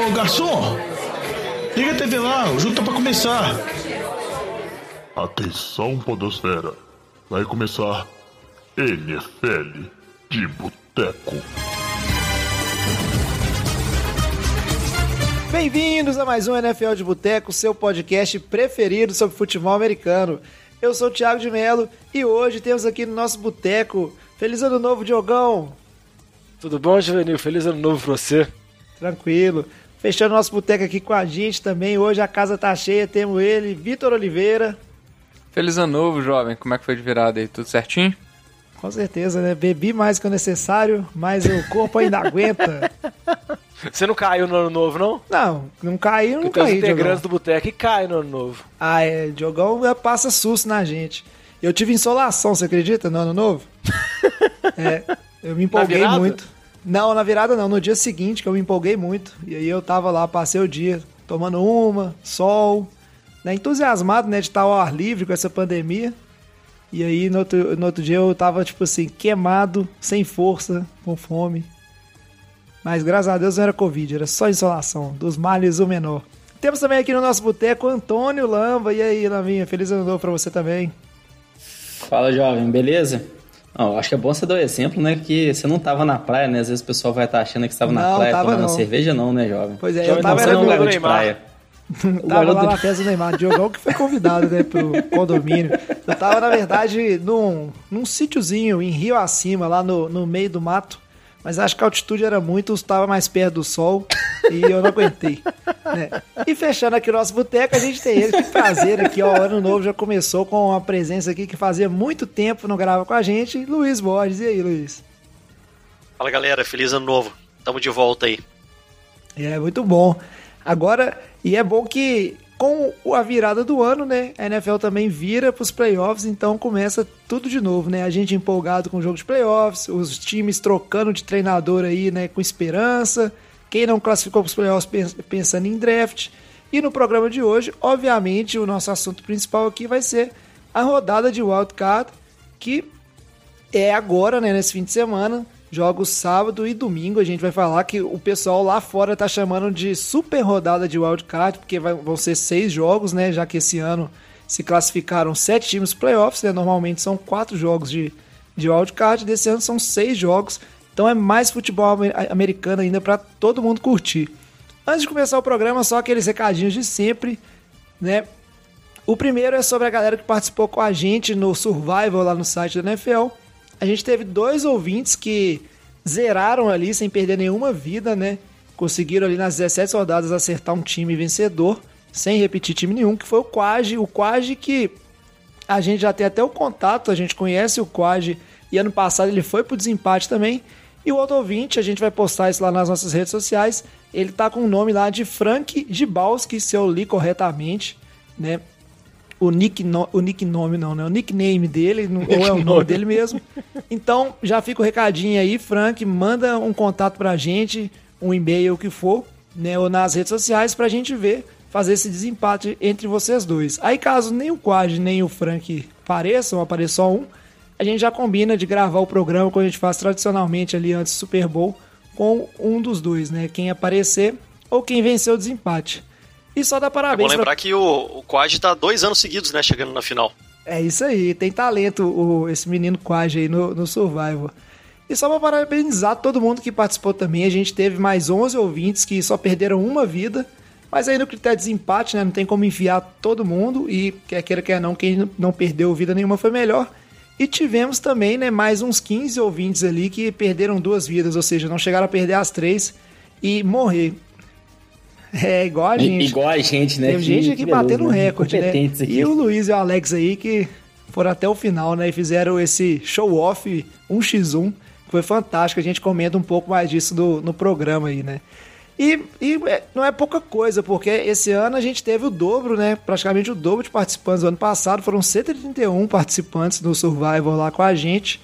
Ô, garçom! Liga a TV lá, o jogo tá pra começar. Atenção, Podosfera. Vai começar NFL de Boteco. Bem-vindos a mais um NFL de Boteco, seu podcast preferido sobre futebol americano. Eu sou o Thiago de Melo e hoje temos aqui no nosso boteco Feliz Ano Novo, Diogão! Tudo bom, Juvenil? Feliz Ano Novo pra você. Tranquilo. Fechando nosso boteco aqui com a gente também. Hoje a casa tá cheia, temos ele, Vitor Oliveira. Feliz ano novo, jovem. Como é que foi de virada aí? Tudo certinho? Com certeza, né? Bebi mais que o necessário, mas o corpo ainda aguenta. Você não caiu no ano novo, não? Não, não caiu, não Porque os caiu. integrantes Diogão. do boteco e caem no ano novo. Ah, é. Diogão passa susto na gente. Eu tive insolação, você acredita, no ano novo? é, eu me empolguei muito. Não, na virada não, no dia seguinte que eu me empolguei muito. E aí eu tava lá, passei o dia tomando uma, sol, né, entusiasmado, né, de estar ao ar livre com essa pandemia. E aí no outro, no outro dia eu tava, tipo assim, queimado, sem força, com fome. Mas graças a Deus não era Covid, era só insolação, dos males o menor. Temos também aqui no nosso boteco Antônio Lamba. E aí, Laminha, feliz ano novo pra você também. Fala, jovem, beleza? Não, acho que é bom você dar o exemplo, né? Que você não tava na praia, né? Às vezes o pessoal vai estar achando que estava na Não, praia tava tomando não. cerveja, não, né, jovem? Pois é, eu jovem tava não, no leva de Neymar. praia. Tava garoto- lá na festa do Neymar, Diogão que foi convidado, né, pro condomínio. Eu tava, na verdade, num, num sítiozinho em Rio Acima, lá no, no meio do mato. Mas acho que a altitude era muito, estava mais perto do sol e eu não aguentei. né? E fechando aqui o nosso boteco, a gente tem ele, que prazer aqui, ó. O ano novo já começou com uma presença aqui que fazia muito tempo não grava com a gente, Luiz Borges. E aí, Luiz? Fala galera, feliz ano novo. Tamo de volta aí. É muito bom. Agora, e é bom que com a virada do ano, né, a NFL também vira para os playoffs, então começa tudo de novo, né? A gente empolgado com o jogo de playoffs, os times trocando de treinador aí, né, com esperança. Quem não classificou para os playoffs pens- pensando em draft. E no programa de hoje, obviamente, o nosso assunto principal aqui vai ser a rodada de wildcard, que é agora, né, nesse fim de semana. Jogos sábado e domingo. A gente vai falar que o pessoal lá fora tá chamando de super rodada de wildcard, porque vai- vão ser seis jogos, né? Já que esse ano se classificaram sete times playoffs, né? Normalmente são quatro jogos de, de wildcard. Desse ano são seis jogos. Então é mais futebol amer- americano ainda para todo mundo curtir. Antes de começar o programa, só aqueles recadinhos de sempre, né? O primeiro é sobre a galera que participou com a gente no Survival lá no site da NFL. A gente teve dois ouvintes que zeraram ali sem perder nenhuma vida, né? Conseguiram ali nas 17 rodadas acertar um time vencedor, sem repetir time nenhum, que foi o Quage. O Quage que a gente já tem até o contato, a gente conhece o Quage e ano passado ele foi pro desempate também. E o outro ouvinte, a gente vai postar isso lá nas nossas redes sociais. Ele tá com o nome lá de Frank Gibalski, se eu li corretamente, né? O, nick no, o nicknome não, né? O nickname dele, ou é o nome dele mesmo. Então, já fica o recadinho aí, Frank, manda um contato pra gente, um e-mail, o que for, né? Ou nas redes sociais pra gente ver, fazer esse desempate entre vocês dois. Aí, caso nem o Quad nem o Frank apareçam, apareça só um, a gente já combina de gravar o programa como a gente faz tradicionalmente ali antes do Super Bowl com um dos dois, né? Quem aparecer ou quem venceu o desempate. E só dá É bom parabéns pra lembrar que o, o Quad tá dois anos seguidos, né? Chegando na final. É isso aí, tem talento o, esse menino Quaj aí no, no Survival. E só para parabenizar todo mundo que participou também, a gente teve mais 11 ouvintes que só perderam uma vida, mas aí no critério de desempate, né, não tem como enfiar todo mundo, e quer queira, quer não, quem não perdeu vida nenhuma foi melhor. E tivemos também, né, mais uns 15 ouvintes ali que perderam duas vidas, ou seja, não chegaram a perder as três e morrer. É igual a gente. Igual a gente, né? Teve gente aqui beleza, batendo né? recorde, né? Competentes aqui. E o Luiz e o Alex aí que foram até o final, né? E fizeram esse show-off 1x1, que foi fantástico. A gente comenta um pouco mais disso no, no programa aí, né? E, e é, não é pouca coisa, porque esse ano a gente teve o dobro, né? Praticamente o dobro de participantes. O ano passado foram 131 participantes no Survival lá com a gente.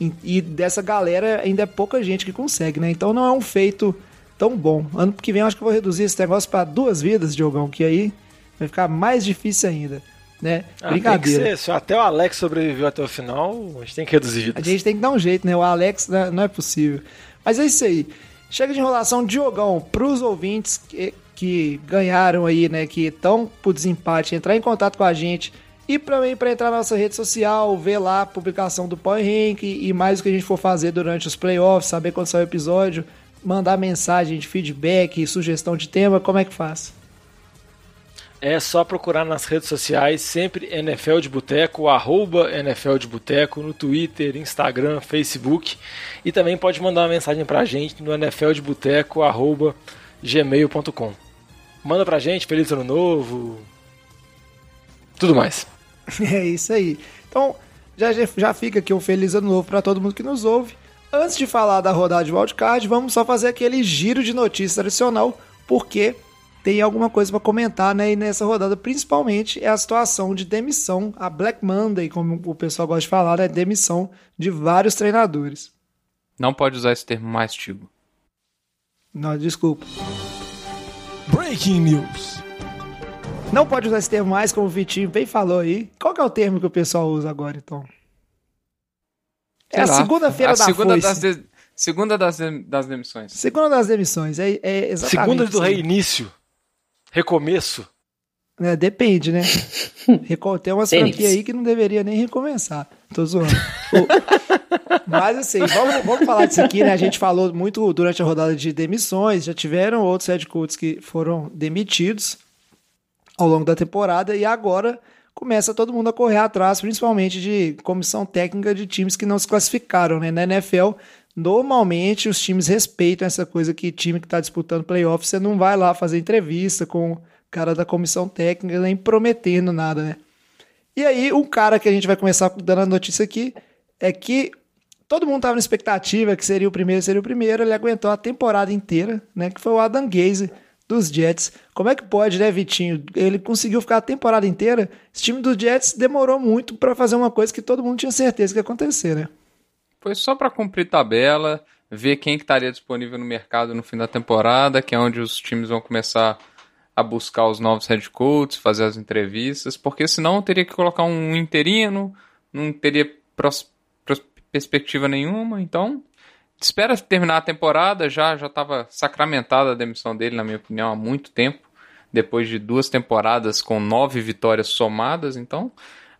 E, e dessa galera ainda é pouca gente que consegue, né? Então não é um feito tão bom. Ano que vem eu acho que eu vou reduzir esse negócio para duas vidas, Diogão, que aí vai ficar mais difícil ainda, né? Ah, Brincadeira. ser, se até o Alex sobreviveu até o final, a gente tem que reduzir A vidas. gente tem que dar um jeito, né? O Alex né, não é possível. Mas é isso aí. Chega de enrolação, Diogão, pros ouvintes que, que ganharam aí, né, que estão pro desempate, entrar em contato com a gente e também para entrar na nossa rede social, ver lá a publicação do Power Rank e mais o que a gente for fazer durante os playoffs, saber quando sair o episódio, mandar mensagem de feedback, sugestão de tema, como é que faz? É só procurar nas redes sociais, sempre NFL de Boteco, arroba NFL de Boteco, no Twitter, Instagram, Facebook. E também pode mandar uma mensagem pra gente no nfldeboteco, arroba gmail.com. Manda pra gente, feliz ano novo, tudo mais. É isso aí. Então, já, já fica aqui um feliz ano novo para todo mundo que nos ouve. Antes de falar da rodada de wildcard, vamos só fazer aquele giro de notícias tradicional, porque tem alguma coisa para comentar, né? E nessa rodada, principalmente, é a situação de demissão, a Black Monday, como o pessoal gosta de falar, é né? demissão de vários treinadores. Não pode usar esse termo mais, Tigo. Não, desculpa. Breaking News. Não pode usar esse termo mais, como o Vitinho bem falou aí. Qual que é o termo que o pessoal usa agora, então? Sei é a segunda-feira da segunda foice. das, de- segunda das, de- das demissões. Segunda das demissões, é, é exatamente Segunda do reinício, recomeço. É, depende, né? Tem umas franquias aí que não deveria nem recomeçar. Tô zoando. Mas assim, vamos, vamos falar disso aqui, né? A gente falou muito durante a rodada de demissões, já tiveram outros head coaches que foram demitidos ao longo da temporada e agora começa todo mundo a correr atrás, principalmente de comissão técnica de times que não se classificaram, né? Na NFL, normalmente os times respeitam essa coisa que time que está disputando playoffs, você não vai lá fazer entrevista com o cara da comissão técnica nem prometendo nada, né? E aí, um cara que a gente vai começar dando a notícia aqui é que todo mundo tava na expectativa que seria o primeiro, seria o primeiro, ele aguentou a temporada inteira, né? Que foi o Adam Gaze dos Jets. Como é que pode, né, Vitinho? Ele conseguiu ficar a temporada inteira. Esse time dos Jets demorou muito pra fazer uma coisa que todo mundo tinha certeza que ia acontecer, né? Foi só pra cumprir tabela, ver quem que estaria disponível no mercado no fim da temporada, que é onde os times vão começar a buscar os novos head coaches, fazer as entrevistas, porque senão teria que colocar um interino, não teria pros- pros- perspectiva nenhuma, então espera terminar a temporada, já já estava sacramentada a demissão dele, na minha opinião, há muito tempo, depois de duas temporadas com nove vitórias somadas, então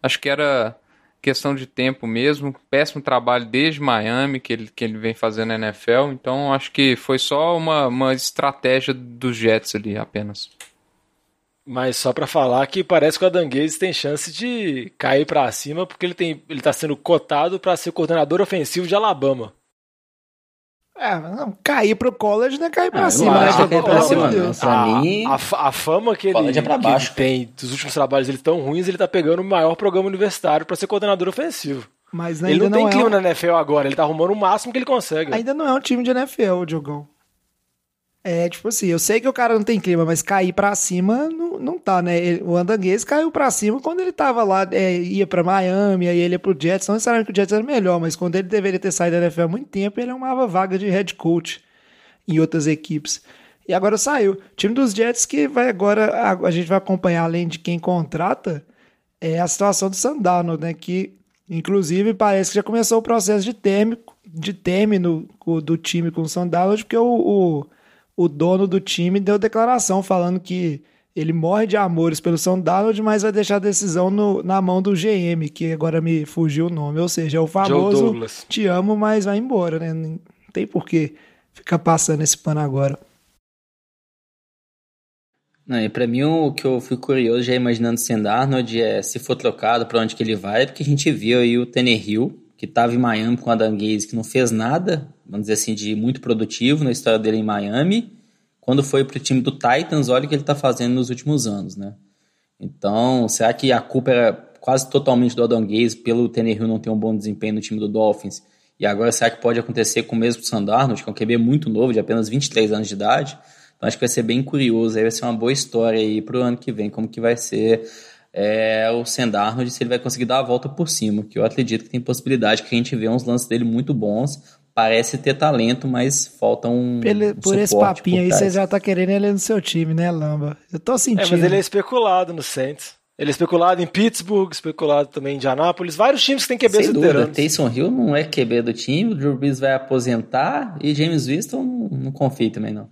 acho que era questão de tempo mesmo, péssimo trabalho desde Miami que ele, que ele vem fazendo na NFL, então acho que foi só uma, uma estratégia dos Jets ali apenas. Mas só pra falar que parece que o Adanguez tem chance de cair pra cima, porque ele, tem, ele tá sendo cotado pra ser coordenador ofensivo de Alabama. É, não, cair pro college não é cair pra Ah, cima, não né? é Pelo pra cima, Deus. não. Pra a, mim, a, a fama que ele, é pra que baixo. ele tem dos últimos trabalhos dele tão ruins, ele tá pegando o maior programa universitário pra ser coordenador ofensivo. Mas ele ainda não tem não, é clima um, na NFL agora, ele tá arrumando o máximo que ele consegue. ainda não é um time de NFL, Diogão. É, tipo assim, eu sei que o cara não tem clima, mas cair pra cima não, não tá, né? Ele- o Andanguês caiu pra cima quando ele tava lá, é, ia pra Miami, aí ele ia pro Jets. Não necessariamente que o Jets era melhor, mas quando ele deveria ter saído da NFL há muito tempo, ele arrumava vaga de head coach em outras equipes. E agora saiu. O time dos Jets que vai agora, a, a gente vai acompanhar além de quem contrata, é a situação do Sandano, né? Que inclusive parece que já começou o processo de término, de término do time com o Sandalo, porque o, o, o dono do time deu declaração falando que ele morre de amores pelo São Donald, mas vai deixar a decisão no- na mão do GM, que agora me fugiu o nome. Ou seja, é o famoso te amo, mas vai embora, né? Não tem por que ficar passando esse pano agora. Não, e pra mim o que eu fico curioso já imaginando o Sam Darnold é se for trocado pra onde que ele vai, porque a gente viu aí o Tannehill, que tava em Miami com o Adam Gaze, que não fez nada, vamos dizer assim, de muito produtivo na história dele em Miami. Quando foi pro time do Titans, olha o que ele tá fazendo nos últimos anos, né? Então, será que a culpa era quase totalmente do Adam Gaze pelo Tannehill não ter um bom desempenho no time do Dolphins? E agora será que pode acontecer com o mesmo Sam Darnold, que é um QB muito novo, de apenas 23 anos de idade? Então acho que vai ser bem curioso, aí vai ser uma boa história aí pro ano que vem, como que vai ser é, o Darnold, se ele vai conseguir dar a volta por cima, que eu acredito que tem possibilidade, que a gente vê uns lances dele muito bons, parece ter talento, mas falta um, Pele- um por esse papinho por aí, você já tá querendo ele no seu time, né, Lamba? Eu tô É, sentindo. mas ele é especulado no Saints. Ele é especulado em Pittsburgh, especulado também em Indianápolis. Vários times que têm QB Sem dúvida. Taysom Hill não é QB do time, o Drew Brees vai aposentar e James Winston não, não confia também não.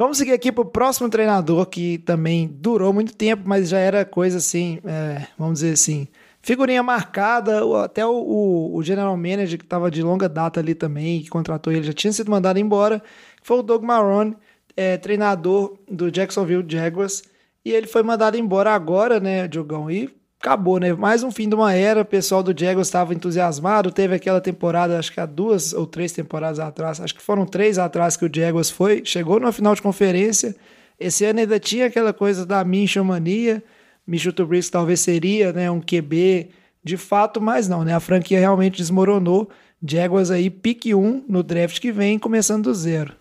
Vamos seguir aqui pro próximo treinador que também durou muito tempo, mas já era coisa assim, é, vamos dizer assim, figurinha marcada. o- Até o, o- o general manager que estava de longa data ali também, que contratou ele, já tinha sido mandado embora, foi o Doug Marrone, é, treinador do Jacksonville Jaguars. E ele foi mandado embora agora, né, Diogão? E acabou, né? Mais um fim de uma era. O pessoal do Jaguars estava entusiasmado. Teve aquela temporada, acho que há duas ou três temporadas atrás, acho que foram três atrás que o Jaguars foi, chegou na final de conferência. Esse ano ainda tinha aquela coisa da Minshew mania. Minshew Trubisky talvez seria, né, um QB de fato, mas não, né? A franquia realmente desmoronou. Jaguars aí pique 1 no draft que vem, começando do zero.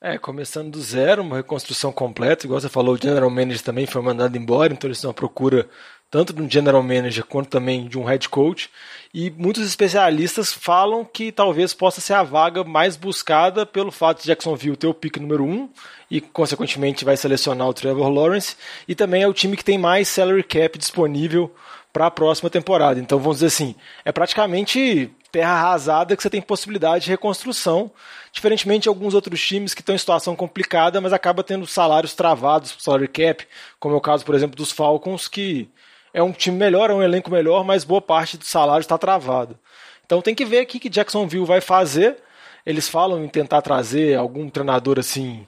É, começando do zero, uma reconstrução completa. Igual você falou, o General Manager também foi mandado embora, então eles estão à procura tanto de um General Manager quanto também de um Head Coach. E muitos especialistas falam que talvez possa ser a vaga mais buscada pelo fato de Jacksonville ter o pick número 1 um, e, consequentemente, vai selecionar o Trevor Lawrence. E também é o time que tem mais salary cap disponível para a próxima temporada. Então, vamos dizer assim, é praticamente terra arrasada que você tem possibilidade de reconstrução, diferentemente de alguns outros times que estão em situação complicada, mas acaba tendo salários travados, salary cap, como é o caso, por exemplo, dos Falcons, que é um time melhor, é um elenco melhor, mas boa parte do salário está travado. Então tem que ver o que Jacksonville vai fazer. Eles falam em tentar trazer algum treinador assim,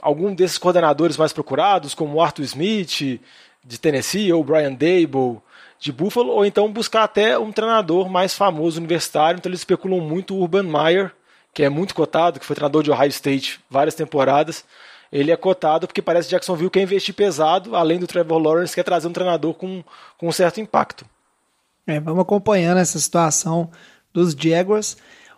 algum desses coordenadores mais procurados, como Arthur Smith de Tennessee ou Brian Dable de Buffalo, ou então buscar até um treinador mais famoso universitário. Então eles especulam muito o Urban Meyer, que é muito cotado, que foi treinador de Ohio State várias temporadas. Ele é cotado porque parece que Jacksonville quer investir pesado, além do Trevor Lawrence, quer trazer um treinador com, com um certo impacto. É, vamos acompanhando essa situação dos Jaguars.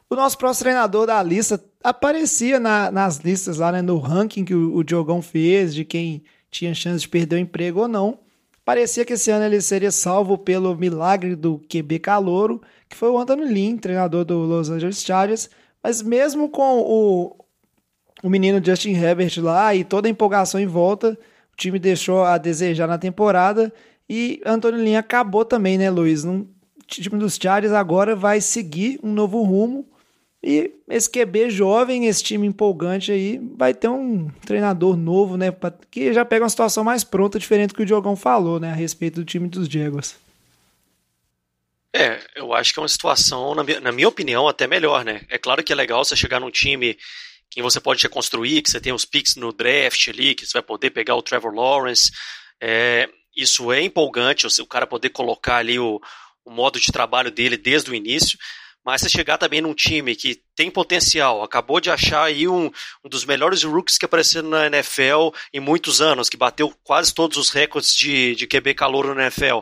O nosso próximo treinador da lista aparecia na, nas listas lá, né, no ranking que o, o Diogão fez, de quem tinha chance de perder o emprego ou não. Parecia que esse ano ele seria salvo pelo milagre do QB Calouro, que foi o Anthony Lynn, treinador do Los Angeles Chargers. Mas mesmo com o, o menino Justin Herbert lá e toda a empolgação em volta, o time deixou a desejar na temporada e Anthony Lynn acabou também, né, Luiz? O time dos Chargers agora vai seguir um novo rumo e esse QB jovem, esse time empolgante aí, vai ter um treinador novo, né? Que já pega uma situação mais pronta, diferente do que o Diogão falou, né? A respeito do time dos Jaguars. É, eu acho que é uma situação, na minha, na minha opinião, até melhor, né? É claro que é legal você chegar num time que você pode reconstruir, que você tem os picks no draft ali, que você vai poder pegar o Trevor Lawrence. É, isso é empolgante, o cara poder colocar ali o, o modo de trabalho dele desde o início. Mas você chegar também num time que tem potencial, acabou de achar aí um, um dos melhores rookies que apareceram na NFL em muitos anos, que bateu quase todos os recordes de, de QB calor na NFL.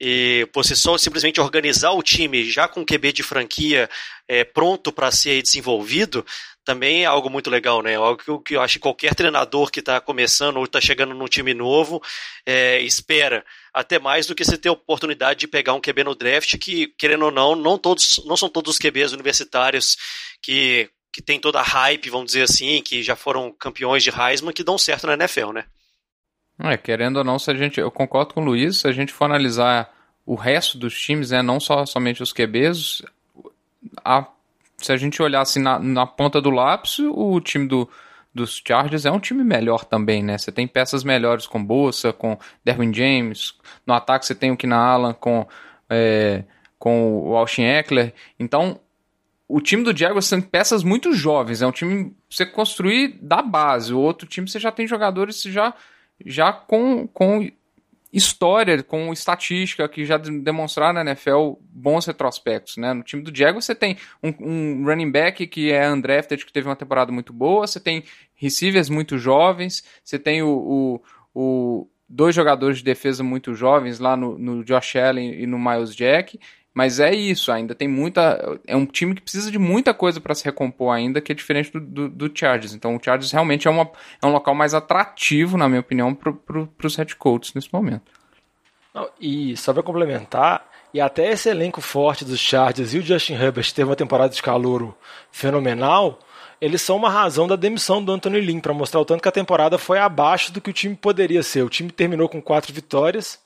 E você só simplesmente organizar o time já com QB de franquia é, pronto para ser desenvolvido, também é algo muito legal, né? Algo que eu, que eu acho que qualquer treinador que está começando ou está chegando num time novo é, espera até mais do que você ter a oportunidade de pegar um QB no draft que, querendo ou não, não, todos, não são todos os QBs universitários que, que tem toda a hype, vamos dizer assim, que já foram campeões de Heisman, que dão certo na NFL, né? É, querendo ou não, se a gente, eu concordo com o Luiz, se a gente for analisar o resto dos times, né, não só somente os QBs, a, se a gente olhar assim na, na ponta do lápis, o time do, dos Chargers é um time melhor também, né? Você tem peças melhores com Bolsa, com Derwin James, no ataque você tem o Keenan Allen com, é, com o Austin Eckler, então o time do Jaguars são peças muito jovens, é um time você construir da base, o outro time você já tem jogadores já já com, com história, com estatística, que já demonstraram na NFL bons retrospectos. Né? No time do Diego você tem um, um, running back que é undrafted, que teve uma temporada muito boa, você tem receivers muito jovens, você tem o, o, o dois jogadores de defesa muito jovens lá no, no Josh Allen e no Miles Jack, mas é isso, ainda tem muita. É um time que precisa de muita coisa para se recompor ainda, que é diferente do, do, do, Chargers. Então o Chargers realmente é, uma, é um local mais atrativo, na minha opinião, para os head coaches nesse momento. Não, e só para complementar, e até esse elenco forte dos Chargers e o Justin Herbert teve uma temporada de calouro fenomenal, eles são uma razão da demissão do Anthony Lynn, para mostrar o tanto que a temporada foi abaixo do que o time poderia ser. O time terminou com quatro vitórias,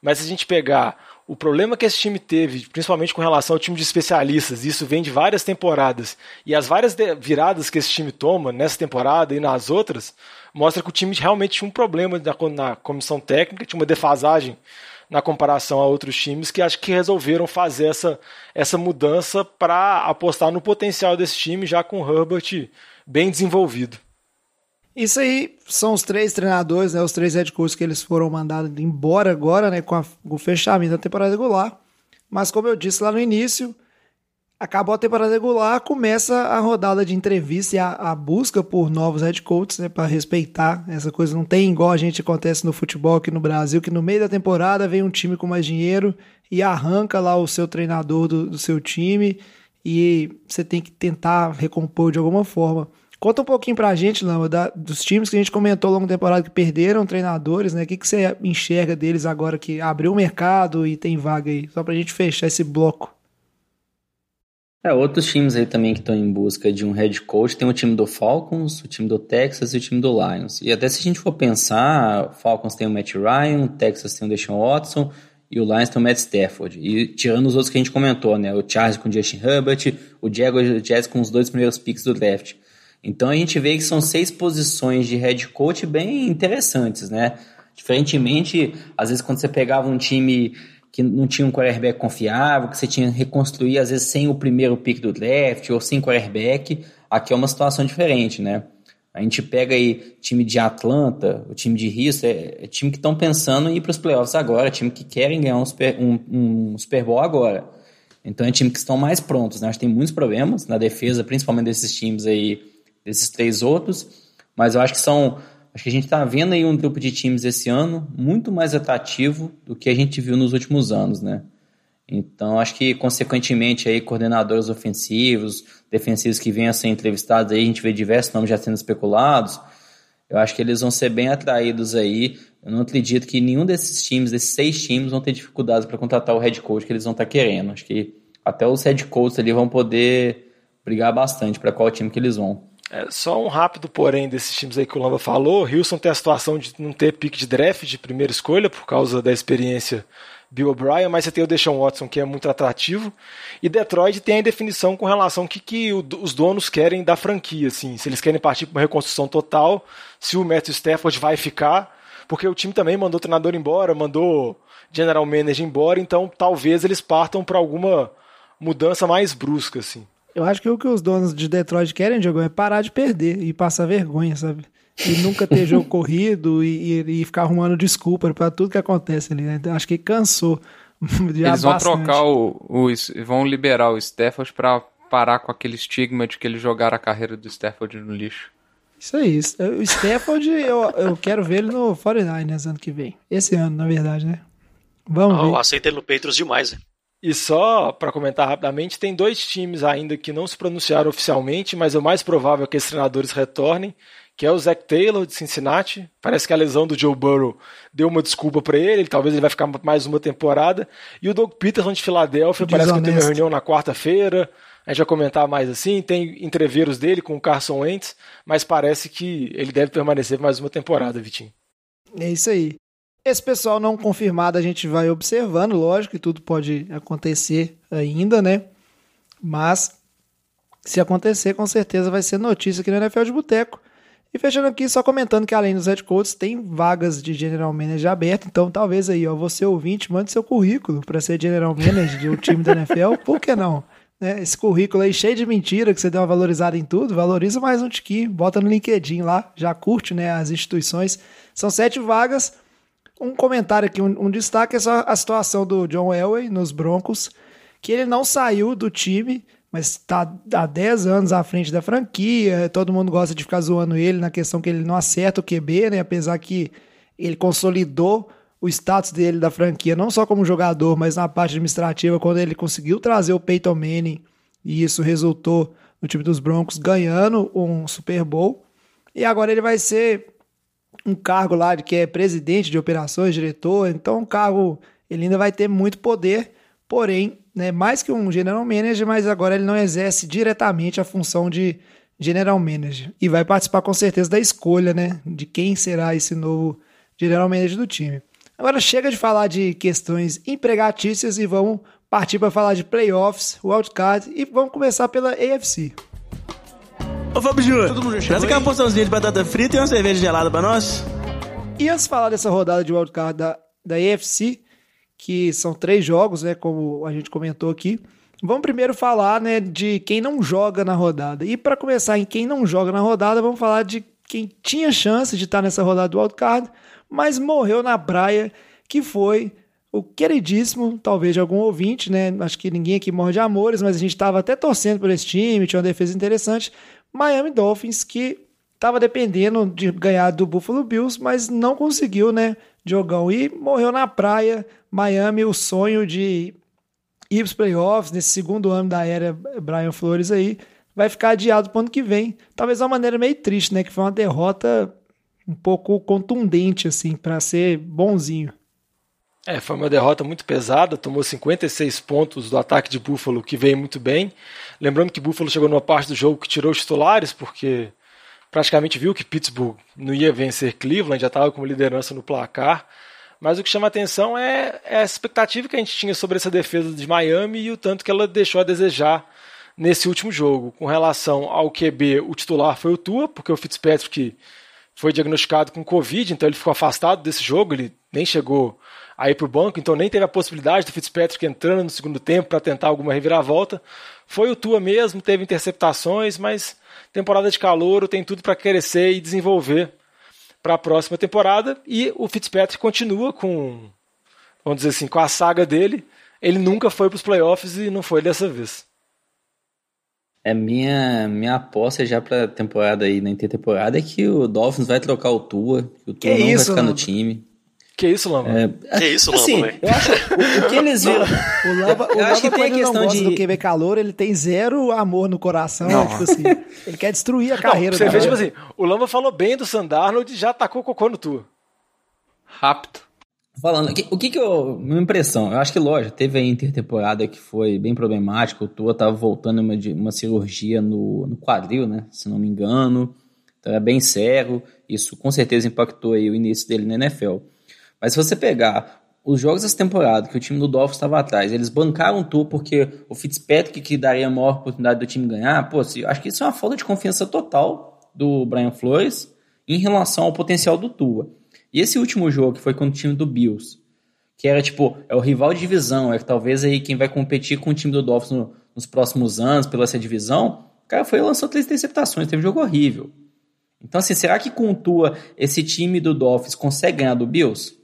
mas se a gente pegar o problema que esse time teve, principalmente com relação ao time de especialistas, isso vem de várias temporadas, e as várias viradas que esse time toma nessa temporada e nas outras, mostra que o time realmente tinha um problema na comissão técnica, tinha uma defasagem na comparação a outros times que acho que resolveram fazer essa, essa mudança para apostar no potencial desse time já com o Herbert bem desenvolvido. Isso aí são os três treinadores, né, os três head coaches que eles foram mandados embora agora, né, com, a, com o fechamento da temporada regular. Mas como eu disse lá no início, acabou a temporada regular, começa a rodada de entrevista e a, a busca por novos head coaches, né, para respeitar essa coisa. Não tem igual a gente acontece no futebol aqui no Brasil, que no meio da temporada vem um time com mais dinheiro e arranca lá o seu treinador do, do seu time e você tem que tentar recompor de alguma forma. Conta um pouquinho pra gente, Lama, da, dos times que a gente comentou ao longo da temporada que perderam treinadores, né? O que, que você enxerga deles agora que abriu o mercado e tem vaga aí? Só pra gente fechar esse bloco. É, outros times aí também que estão em busca de um head coach, tem o time do Falcons, o time do Texas e o time do Lions. E até se a gente for pensar, o Falcons tem o Matt Ryan, o Texas tem o Deshaun Watson e o Lions tem o Matt Stafford. E tirando os outros que a gente comentou, né? O Charles com o Justin Herbert, o Jazz com os dois primeiros picks do draft. Então a gente vê que são seis posições de head coach bem interessantes, né? Diferentemente, às vezes quando você pegava um time que não tinha um quarterback confiável, que você tinha que reconstruir, às vezes, sem o primeiro pick do draft ou sem quarterback. Aqui é uma situação diferente, né? A gente pega aí time de Atlanta, o time de Houston, é, é time que estão pensando em ir para os playoffs agora, time que querem ganhar um Super, um, um Super Bowl agora. Então é time que estão mais prontos, né? Acho que tem muitos problemas na defesa, principalmente desses times aí, desses três outros, mas eu acho que são Acho que a gente está vendo aí um grupo de times esse ano muito mais atrativo do que a gente viu nos últimos anos, né? Então, acho que, consequentemente, aí, coordenadores ofensivos, defensivos que venham a ser entrevistados, aí a gente vê diversos nomes já sendo especulados. Eu acho que eles vão ser bem atraídos aí. Eu não acredito que nenhum desses times, desses seis times, vão ter dificuldades para contratar o head coach que eles vão estar tá querendo. Acho que até os head coaches ali vão poder brigar bastante para qual time que eles vão. É, só um rápido porém desses times aí que o Lamba falou. Houston tem a situação de não ter pique de draft de primeira escolha por causa da experiência Bill O'Brien, mas você tem o Deshaun Watson que é muito atrativo. E Detroit tem a definição com relação ao que, que os donos querem da franquia, assim, se eles querem partir para uma reconstrução total, se o Matthew Stafford vai ficar, porque o time também mandou o treinador embora, mandou general manager embora, então talvez eles partam para alguma mudança mais brusca, assim. Eu acho que o que os donos de Detroit querem, Diego, é parar de perder e passar vergonha, sabe? E nunca ter jogo corrido e, e, e, ficar arrumando desculpa para tudo que acontece ali, né? Então, acho que cansou. Eles vão bastante. trocar o, o. vão liberar o Stafford para parar com aquele estigma de que eles jogaram a carreira do Stafford no lixo. Isso aí. O Stafford, eu, eu quero ver ele no 49ers ano que vem. Esse ano, na verdade, né? Vamos oh, ver. Eu aceito ele no Patriots demais, né? E só para comentar rapidamente, tem dois times ainda que não se pronunciaram oficialmente, mas é o mais provável que esses treinadores retornem, que é o Zach Taylor de Cincinnati. Parece que a lesão do Joe Burrow deu uma desculpa para ele, talvez ele vai ficar mais uma temporada. E o Doug Peterson de Filadélfia, parece que tem uma reunião na quarta-feira. A gente vai comentar mais assim, tem entreveros dele com o Carson Wentz, mas parece que ele deve permanecer mais uma temporada, Vitinho. É isso aí. Esse pessoal não confirmado a gente vai observando, lógico que tudo pode acontecer ainda, né? Mas se acontecer, com certeza vai ser notícia aqui no NFL de Boteco. E fechando aqui, só comentando que além dos head coaches, tem vagas de general manager aberto. Então, talvez aí, ó, você ouvinte, mande seu currículo para ser general manager de um time da NFL. Por que não? Né? Esse currículo aí cheio de mentira, que você deu uma valorizada em tudo, valoriza mais um tiquinho, bota no LinkedIn lá, já curte né, as instituições. São sete vagas um comentário aqui, um, um, destaque é só a situação do John Elway nos Broncos, que ele não saiu do time, mas está há 10 anos à frente da franquia. Todo mundo gosta de ficar zoando ele na questão que ele não acerta o QB, né? Apesar que ele consolidou o status dele da franquia, não só como jogador, mas na parte administrativa, quando ele conseguiu trazer o Peyton Manning, e isso resultou no time dos Broncos ganhando um Super Bowl. E agora ele vai ser um cargo lá de que é presidente de operações, diretor, então um cargo ele ainda vai ter muito poder, porém, né, mais que um general manager, mas agora ele não exerce diretamente a função de, General Manager. E vai participar com certeza da escolha, né? De quem será esse novo General Manager do time. Agora chega de falar de questões empregatícias e vamos partir para falar de playoffs, wildcard e vamos começar pela AFC. Ô Fábio Júnior, traz aqui uma porçãozinha de batata frita e uma cerveja gelada pra nós. E antes de falar dessa rodada de wildcard da, da AFC, que são três jogos, né, como a gente comentou aqui, vamos primeiro falar né, de quem não joga na rodada. E para começar em quem não joga na rodada, vamos falar de quem tinha chance de estar nessa rodada do wildcard, mas morreu na praia, que foi o queridíssimo, talvez de algum ouvinte, né? Acho que ninguém aqui morre de amores, mas a gente estava até torcendo por esse time, tinha uma defesa interessante. Miami Dolphins, que estava dependendo de ganhar do Buffalo Bills, mas não conseguiu, né? Jogão e morreu na praia. Miami, o sonho de ir para os playoffs nesse segundo ano da era Brian Flores aí, vai ficar adiado para o ano que vem. Talvez de uma maneira meio triste, né? Que foi uma derrota um pouco contundente, assim, para ser bonzinho. É, foi uma derrota muito pesada, tomou 56 pontos do ataque de Buffalo, que veio muito bem. Lembrando que Buffalo chegou numa parte do jogo que tirou os titulares, porque praticamente viu que Pittsburgh não ia vencer Cleveland, já estava com liderança no placar. Mas o que chama atenção é, é, a expectativa que a gente tinha sobre essa defesa de Miami e o tanto que ela deixou a desejar nesse último jogo. Com relação ao QB, o titular foi o Tua, porque o Fitzpatrick foi diagnosticado com Covid, então ele ficou afastado desse jogo, ele nem chegou a ir para o banco, então nem teve a possibilidade do Fitzpatrick entrando no segundo tempo para tentar alguma reviravolta. Foi o Tua mesmo, teve interceptações, mas temporada de calor tem tudo para crescer e desenvolver para a próxima temporada. E o Fitzpatrick continua com, vamos dizer assim, com a saga dele. Ele nunca foi para os playoffs e não foi dessa vez. É minha minha aposta já pra temporada aí, na intertemporada, é que o Dolphins vai trocar o Tua, que o Tua que não isso, vai ficar Lamba? no time. Que isso, Lamba? É, que isso, Lamba, assim, eu acho, o, o, que eles viram... o Lamba, o eu acho que tem a questão de... do QB calor, ele tem zero amor no coração, tipo assim, ele quer destruir a carreira. Não, você vê, tipo assim, o Lamba falou bem do Sandarnold e já atacou o cocô no Tua. Rápido. Falando, o que que eu. Minha impressão, eu acho que, lógico, teve a intertemporada que foi bem problemática. O Tua tava voltando uma, de, uma cirurgia no, no quadril, né? Se não me engano. Então era bem sério. Isso com certeza impactou aí o início dele na NFL. Mas se você pegar os jogos dessa temporada, que o time do Dolphins estava atrás, eles bancaram o Tua porque o Fitzpatrick que daria a maior oportunidade do time ganhar, pô, acho que isso é uma falta de confiança total do Brian Flores em relação ao potencial do Tua. E esse último jogo, que foi contra o time do Bills, que era tipo, é o rival de divisão, é talvez aí quem vai competir com o time do Dolphins no, nos próximos anos pela essa divisão, o cara foi e lançou três interceptações, teve um jogo horrível. Então, assim, será que com Tua esse time do Dolphins consegue ganhar do Bills?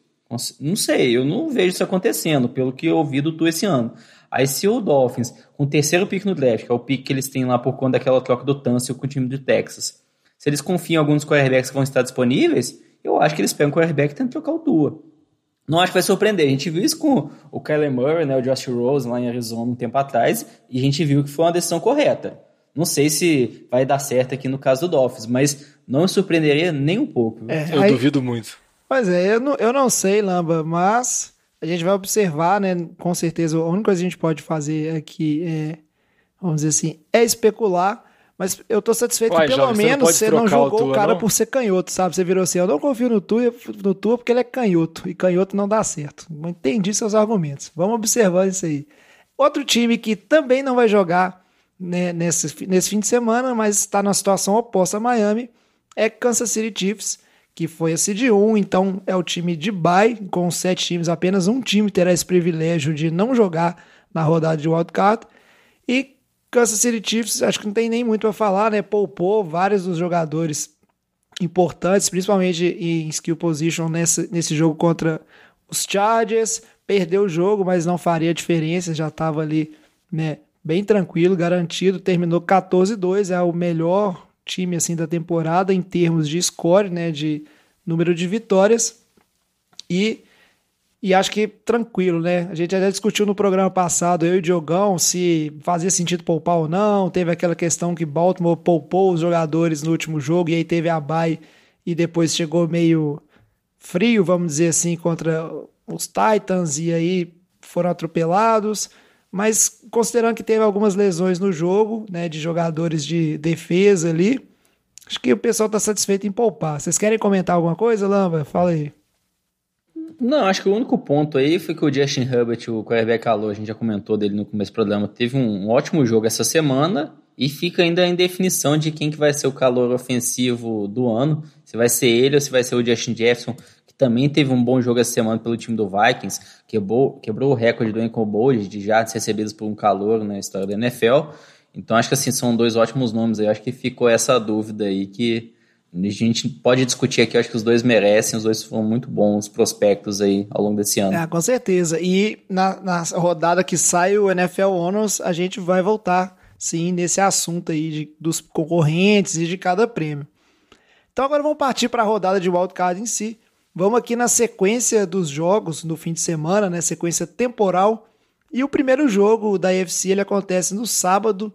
Não sei, eu não vejo isso acontecendo, pelo que eu ouvi do Tua esse ano. Aí se o Dolphins, com o terceiro pick no draft, que é o pick que eles têm lá por conta daquela troca do Tunsil com o time do Texas, se eles confiam em alguns quarterbacks que vão estar disponíveis, eu acho que eles pegam o quarterback e tentam trocar o Tua. Não acho que vai surpreender. A gente viu isso com o Kyler Murray, né, o Josh Rose lá em Arizona um tempo atrás, e a gente viu que foi uma decisão correta. Não sei se vai dar certo aqui no caso do Dolphins, mas não me surpreenderia nem um pouco. É, eu aí, duvido muito. Pois é, eu não, eu não sei, Lamba, mas a gente vai observar, né? Com certeza, a única coisa que a gente pode fazer aqui é, vamos dizer assim, é especular mas eu tô satisfeito Uai, que pelo jovem, menos você não, você não jogou o, tua, o cara não? por ser canhoto, sabe? Você virou assim, eu não confio no Tua, no tua porque ele é canhoto. E canhoto não dá certo. Entendi seus argumentos. Vamos observar isso aí. Outro time que também não vai jogar né, nesse, nesse fim de semana, mas está na situação oposta a Miami, é Kansas City Chiefs, que foi a seed 1, então é o time de bye, com sete times, apenas um time terá esse privilégio de não jogar na rodada de wildcard. E Kansas City Chiefs, acho que não tem nem muito para falar, né? Poupou vários dos jogadores importantes, principalmente em skill position nesse, nesse jogo contra os Chargers. Perdeu o jogo, mas não faria diferença, já estava ali, né? Bem tranquilo, garantido. Terminou 14-2, é o melhor time assim da temporada em termos de score, né? De número de vitórias. E e acho que tranquilo, né? A gente até discutiu no programa passado, eu e o Diogão, se fazia sentido poupar ou não. Teve aquela questão que Baltimore poupou os jogadores no último jogo e aí teve a bye e depois chegou meio frio, vamos dizer assim, contra os Titans e aí foram atropelados. Mas considerando que teve algumas lesões no jogo, né, de jogadores de defesa ali, acho que o pessoal está satisfeito em poupar. Vocês querem comentar alguma coisa, Lamba? Fala aí. Não, acho que o único ponto aí foi que o Justin Herbert, o quarterback alô, a gente já comentou dele no começo do programa, teve um, ótimo jogo essa semana e fica ainda em definição de quem que vai ser o calor ofensivo do ano, se vai ser ele ou se vai ser o Justin Jefferson, também teve um bom jogo essa semana pelo time do Vikings, quebrou, quebrou o recorde do Enco Bold de jardas recebidos por um calor na história da NFL. Então acho que assim são dois ótimos nomes aí. Acho que ficou essa dúvida aí que a gente pode discutir aqui, acho que os dois merecem, os dois foram muito bons prospectos aí ao longo desse ano. É, com certeza. E na, na rodada que sai o NFL Honors, a gente vai voltar, sim, nesse assunto aí de, dos concorrentes e de cada prêmio. Então agora vamos partir para a rodada de wildcard em si. Vamos aqui na sequência dos jogos no fim de semana, né? Sequência temporal. E o primeiro jogo da UFC ele acontece no sábado,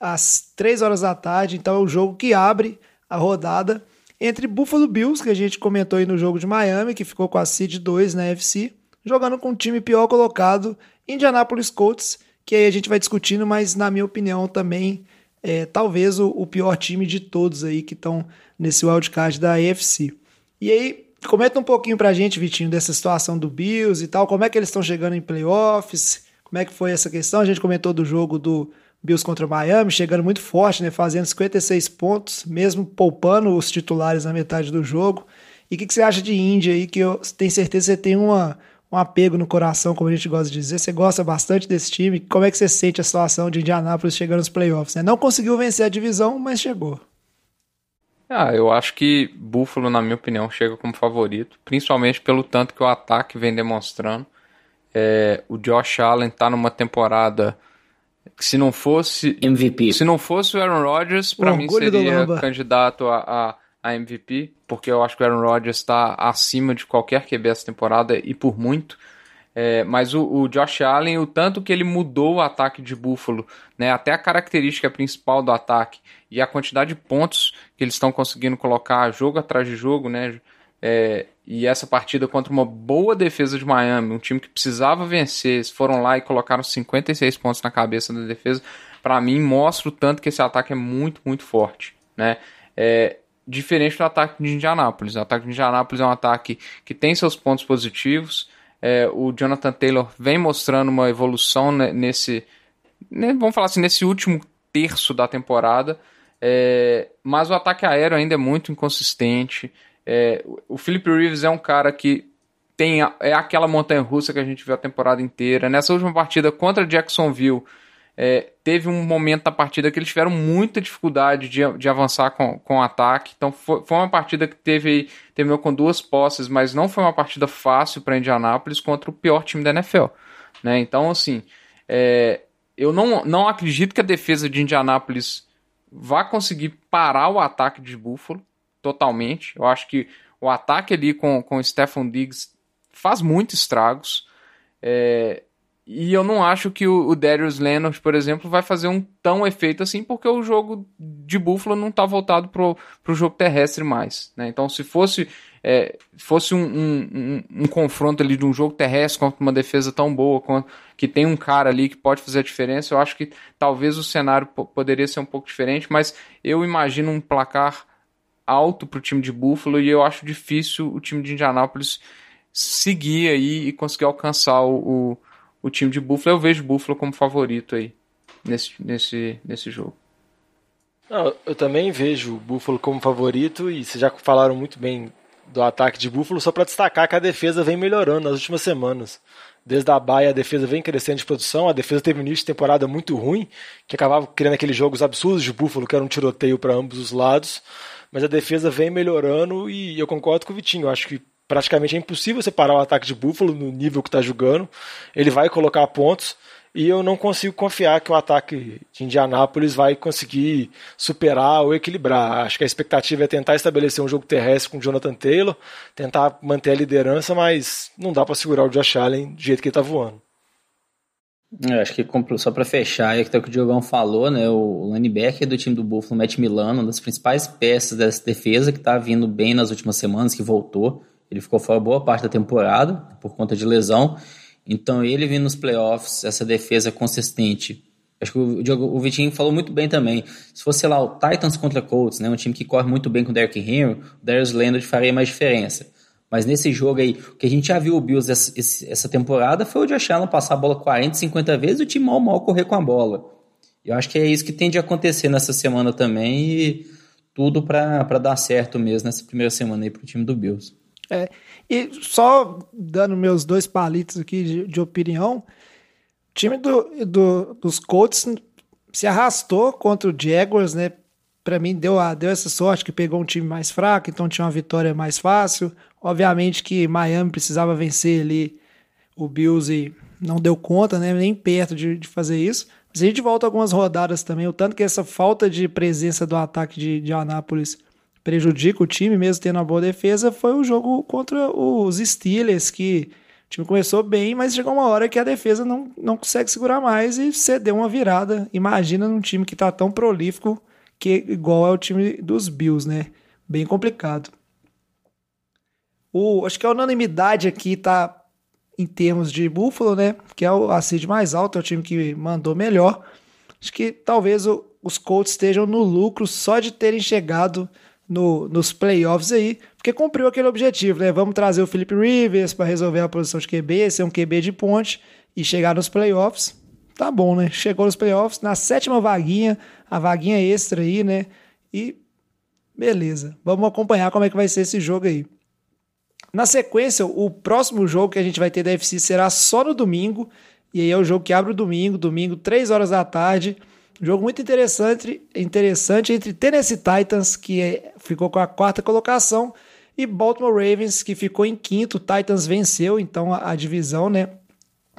às 3 horas da tarde. Então é o jogo que abre a rodada entre Buffalo Bills, que a gente comentou aí no jogo de Miami, que ficou com a seed 2 na UFC, jogando com um time pior colocado, Indianapolis Colts, que aí a gente vai discutindo, mas na minha opinião também é talvez o, o pior time de todos aí que estão nesse wildcard da AFC. E aí, comenta um pouquinho pra gente, Vitinho, dessa situação do Bills e tal, como é que eles estão chegando em playoffs, como é que foi essa questão, a gente comentou do jogo do Bills contra o Miami, chegando muito forte, né, fazendo 56 pontos, mesmo poupando os titulares na metade do jogo. E o que, que, você acha de Índia aí, que eu tenho certeza que você tem uma, um apego no coração, como a gente gosta de dizer, você gosta bastante desse time, como é que você sente a situação de Indianápolis chegando nos playoffs? Né? Não conseguiu vencer a divisão, mas chegou. Ah, eu acho que Buffalo, na minha opinião, chega como favorito, principalmente pelo tanto que o ataque vem demonstrando. É, o Josh Allen está numa temporada se não fosse MVP. Se não fosse o Aaron Rodgers, para mim seria candidato a, a, a, MVP, porque eu acho que o Aaron Rodgers está acima de qualquer QB essa temporada e por muito. É, mas o, o, Josh Allen, o tanto que ele mudou o ataque de Buffalo, né, até a característica principal do ataque e a quantidade de pontos que eles estão conseguindo colocar jogo atrás de jogo, né, é, e essa partida contra uma boa defesa de Miami, um time que precisava vencer, eles foram lá e colocaram 56 pontos na cabeça da defesa. Para mim, mostra o tanto que esse ataque é muito, muito forte. Né? É, diferente do ataque de Indianápolis. O ataque de Indianápolis é um ataque que tem seus pontos positivos. É, o Jonathan Taylor vem mostrando uma evolução nesse, vamos falar assim, nesse último terço da temporada. É, mas o ataque aéreo ainda é muito inconsistente. É, o Philip Reeves é um cara que tem é aquela montanha russa que a gente viu a temporada inteira. Nessa última partida contra Jacksonville, é, teve um momento da partida que eles tiveram muita dificuldade de, de avançar com, com o ataque. Então foi, foi uma partida que teve terminou com duas posses, mas não foi uma partida fácil para Indianápolis contra o pior time da NFL. Né? Então, assim, é, eu não, não acredito que a defesa de Indianápolis vá conseguir parar o ataque de Buffalo totalmente. Eu acho que o ataque ali com, com o Stefan Diggs faz muito estragos. É, e eu não acho que o, Darius Leonard, por exemplo, vai fazer um tão efeito assim, porque o jogo de Buffalo não está voltado para o jogo terrestre mais. Né? Então, se fosse, é, fosse um, um, um, um, confronto ali de um jogo terrestre contra uma defesa tão boa, com, que tem um cara ali que pode fazer a diferença, eu acho que talvez o cenário poderia ser um pouco diferente, mas eu imagino um placar alto para o time de Buffalo e eu acho difícil o time de Indianápolis seguir aí e conseguir alcançar o, o, o time de Buffalo. Eu vejo Buffalo como favorito aí nesse, nesse, nesse jogo. Não, eu também vejo o Buffalo como favorito e vocês já falaram muito bem do ataque de Buffalo, só para destacar que a defesa vem melhorando nas últimas semanas. Desde a Baia a defesa vem crescendo de produção, a defesa teve um início de temporada muito ruim, que acabava criando aqueles jogos absurdos de Buffalo, que era um tiroteio para ambos os lados mas a defesa vem melhorando e eu concordo com o Vitinho. Acho que praticamente é impossível separar o ataque de Buffalo no nível que está jogando. Ele vai colocar pontos e eu não consigo confiar que o ataque de Indianápolis vai conseguir superar ou equilibrar. Acho que a expectativa é tentar estabelecer um jogo terrestre com Jonathan Taylor, tentar manter a liderança, mas não dá para segurar o Josh Allen do jeito que ele está voando. Eu acho que só para fechar, é o que o Diogão falou, né? O linebacker do time do Buffalo, Matt Milano, uma das principais peças dessa defesa que está vindo bem nas últimas semanas, que voltou. Ele ficou fora boa parte da temporada por conta de lesão. Então ele vindo nos playoffs, essa defesa consistente. Acho que o, Diogo, o Vitinho falou muito bem também. Se fosse lá o Titans contra Colts, né, um time que corre muito bem com o Derrick Henry, o Darius Leonard faria mais diferença. Mas nesse jogo aí, o que a gente já viu o Bills essa, essa temporada foi o Josh Allen passar a bola 40, 50 vezes e o time mal mal correr com a bola. Eu acho que é isso que tende a acontecer nessa semana também e tudo para dar certo mesmo nessa primeira semana aí pro time do Bills. É, e só dando meus dois palitos aqui de, de opinião, o time do, do, dos Colts se arrastou contra o Jaguars, né? Para mim deu, a, deu essa sorte que pegou um time mais fraco, então tinha uma vitória mais fácil. Obviamente que Miami precisava vencer ali o Bills e não deu conta, né? Nem perto de, de fazer isso. Mas a gente volta algumas rodadas também, o tanto que essa falta de presença do ataque de, de Anápolis prejudica o time, mesmo tendo uma boa defesa, foi o jogo contra os Steelers, que o time começou bem, mas chegou uma hora que a defesa não, não consegue segurar mais e cedeu uma virada. Imagina num time que está tão prolífico que igual é o time dos Bills, né? Bem complicado. O, acho que a unanimidade aqui tá em termos de Buffalo, né? Que é o, a seed mais alta, é o time que mandou melhor. Acho que talvez o, os Colts estejam no lucro só de terem chegado no, nos playoffs aí, porque cumpriu aquele objetivo, né? Vamos trazer o Felipe Rivers para resolver a posição de QB, ser um QB de ponte e chegar nos playoffs. Tá bom, né? Chegou nos playoffs, na sétima vaguinha, a vaguinha extra aí, né? E beleza, vamos acompanhar como é que vai ser esse jogo aí. Na sequência, o próximo jogo que a gente vai ter da FC será só no domingo, e aí é o jogo que abre o domingo, domingo, 3 horas da tarde. Jogo muito interessante, interessante entre Tennessee Titans, que é, ficou com a quarta colocação, e Baltimore Ravens, que ficou em quinto. Titans venceu então a, a divisão, né?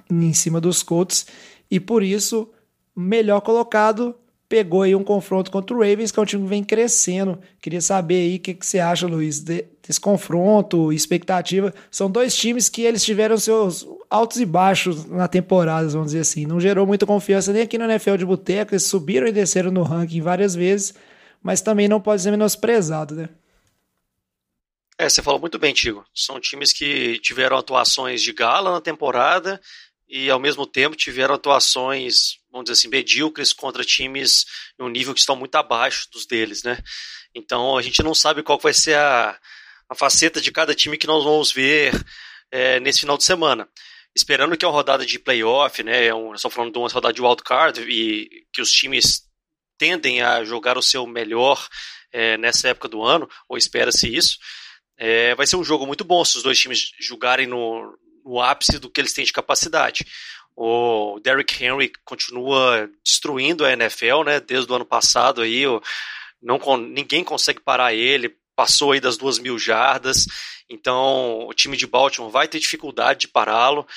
Em cima dos Colts, e por isso, melhor colocado, pegou aí um confronto contra o Ravens, que é um time que vem crescendo. Queria saber aí o que, que você acha, Luiz, de, desse confronto, expectativa. São dois times que eles tiveram seus altos e baixos na temporada, vamos dizer assim. Não gerou muita confiança nem aqui no NFL de boteca, eles subiram e desceram no ranking várias vezes, mas também não pode ser menosprezado, né? É, você falou muito bem, Tigo. São times que tiveram atuações de gala na temporada e, ao mesmo tempo, tiveram atuações, vamos dizer assim, medíocres contra times em um nível que estão muito abaixo dos deles, né? Então, a gente não sabe qual vai ser a, a faceta de cada time que nós vamos ver é, nesse final de semana esperando que é uma rodada de playoff, né? É um, estou falando de uma rodada de wildcard e que os times tendem a jogar o seu melhor é, nessa época do ano, ou espera-se isso. É, vai ser um jogo muito bom se os dois times jogarem no, no ápice do que eles têm de capacidade. O Derrick Henry continua destruindo a NFL, né? Desde o ano passado aí, não, ninguém consegue parar ele. Passou aí das duas mil jardas. Então, o time de Baltimore vai ter dificuldade de pará-lo.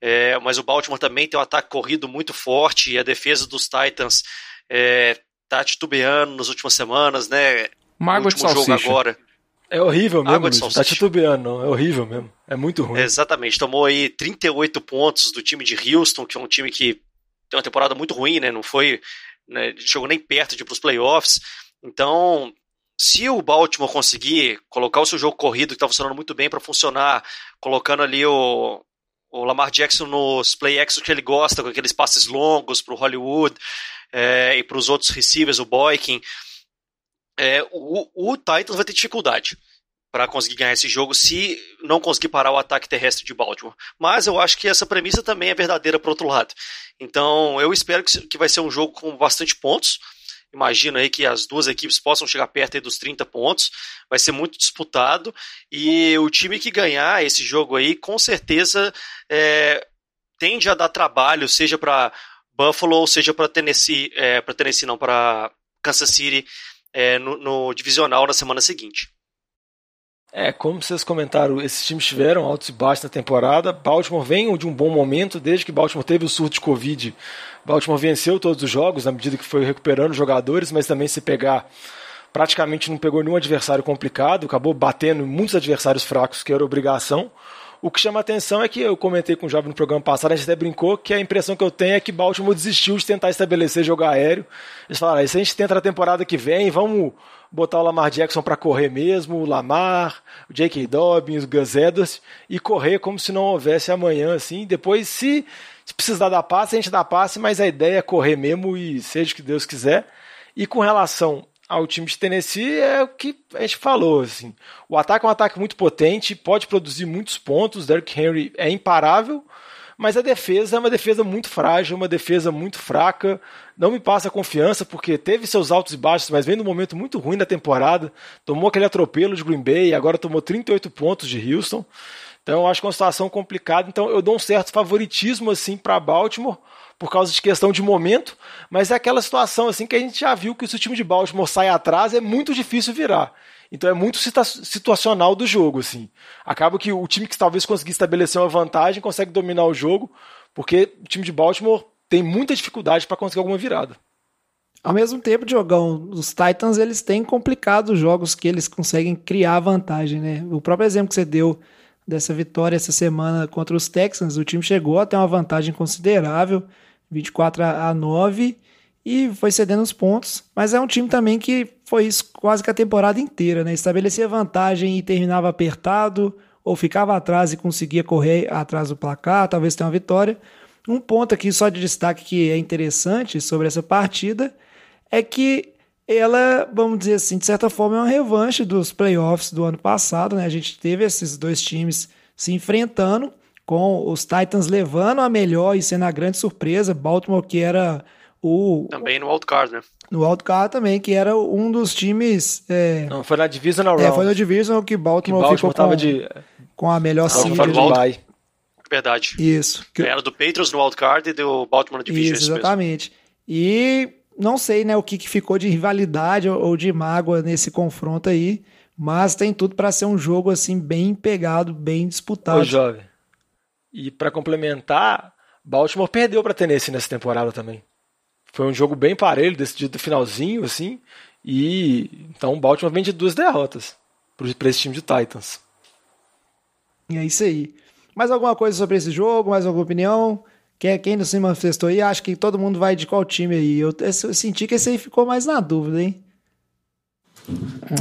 É, mas o Baltimore também tem um ataque corrido muito forte e a defesa dos Titans é, tá titubeando nas últimas semanas, né? Água de salsicha. jogo agora. É horrível mesmo, água de tá titubeando, não. é horrível mesmo. É muito ruim. É, exatamente, tomou aí 38 pontos do time de Houston, que é um time que tem uma temporada muito ruim, né? Não foi. Né, chegou nem perto de ir para os playoffs. Então, se o Baltimore conseguir colocar o seu jogo corrido, que está funcionando muito bem, para funcionar, colocando ali o, o Lamar Jackson nos play actions que ele gosta, com aqueles passes longos para o Hollywood é, e para os outros receivers, o Boykin, é, o, o Titans vai ter dificuldade para conseguir ganhar esse jogo se não conseguir parar o ataque terrestre de Baltimore. Mas eu acho que essa premissa também é verdadeira para outro lado. Então eu espero que, que vai ser um jogo com bastante pontos imagino aí que as duas equipes possam chegar perto dos 30 pontos, vai ser muito disputado, e o time que ganhar esse jogo aí, com certeza, é, tende a dar trabalho, seja para Buffalo, seja para Tennessee, é, para Tennessee não, para Kansas City, é, no, no divisional na semana seguinte. É, como vocês comentaram, esses times tiveram altos e baixos na temporada. Baltimore vem de um bom momento, desde que Baltimore teve o surto de Covid. Baltimore venceu todos os jogos na medida que foi recuperando jogadores, mas também se pegar, praticamente não pegou nenhum adversário complicado, acabou batendo muitos adversários fracos, que era obrigação. O que chama atenção é que eu comentei com o Jovem no programa passado, a gente até brincou, que a impressão que eu tenho é que Baltimore desistiu de tentar estabelecer jogo aéreo. Eles falaram, ah, se a gente tenta na temporada que vem, vamos botar o Lamar Jackson para correr mesmo, o Lamar, o J.K. Dobbins, o Gus Edwards, e correr como se não houvesse amanhã, assim. Depois, se, se precisar dar passe, a gente dá passe, mas a ideia é correr mesmo e seja o que Deus quiser. E com relação ao time de Tennessee é o que a gente falou, assim. O ataque é um ataque muito potente, pode produzir muitos pontos, Derrick Henry é imparável, mas a defesa é uma defesa muito frágil, uma defesa muito fraca. Não me passa confiança, porque teve seus altos e baixos, mas vem num momento muito ruim da temporada. Tomou aquele atropelo de Green Bay, agora tomou 38 pontos de Houston. Então acho que é uma situação complicada. Então eu dou um certo favoritismo assim para Baltimore por causa de questão de momento, mas é aquela situação assim que a gente já viu que se o time de Baltimore sai atrás é muito difícil virar. Então é muito situacional do jogo, assim. Acaba que o time que talvez conseguir estabelecer uma vantagem consegue dominar o jogo, porque o time de Baltimore tem muita dificuldade para conseguir alguma virada. Ao mesmo tempo, Diogão, os Titans eles têm complicado os jogos que eles conseguem criar vantagem, né? O próprio exemplo que você deu dessa vitória essa semana contra os Texans, o time chegou a ter uma vantagem considerável, 24 a 9, e foi cedendo os pontos, mas é um time também que foi isso quase que a temporada inteira, né? Estabelecia vantagem e terminava apertado, ou ficava atrás e conseguia correr atrás do placar, talvez tenha uma vitória. Um ponto aqui só de destaque que é interessante sobre essa partida é que ela, vamos dizer assim, de certa forma é uma revanche dos playoffs do ano passado, né? A gente teve esses dois times se enfrentando, com os Titans levando a melhor e sendo a grande surpresa, Baltimore que era o. Também no wildcard, né? No wildcard também, que era um dos times. É, Não, foi na Divisional Round. É, foi no Divisional que Baltimore, que Baltimore ficou com, de, com a melhor seed. de Verdade. Isso. Era do Patriots no wildcard e do Baltimore Division. Isso, exatamente. E não sei né, o que, que ficou de rivalidade ou, ou de mágoa nesse confronto aí, mas tem tudo para ser um jogo assim bem pegado, bem disputado. Ô, jovem. E para complementar, Baltimore perdeu para Tennessee nessa temporada também. Foi um jogo bem parelho, decidido no finalzinho, assim. E então o Baltimore vem de duas derrotas para esse time de Titans. E é isso aí. Mais alguma coisa sobre esse jogo? Mais alguma opinião? Quem, quem não se manifestou aí? Acho que todo mundo vai de qual time aí? Eu, eu senti que esse aí ficou mais na dúvida, hein?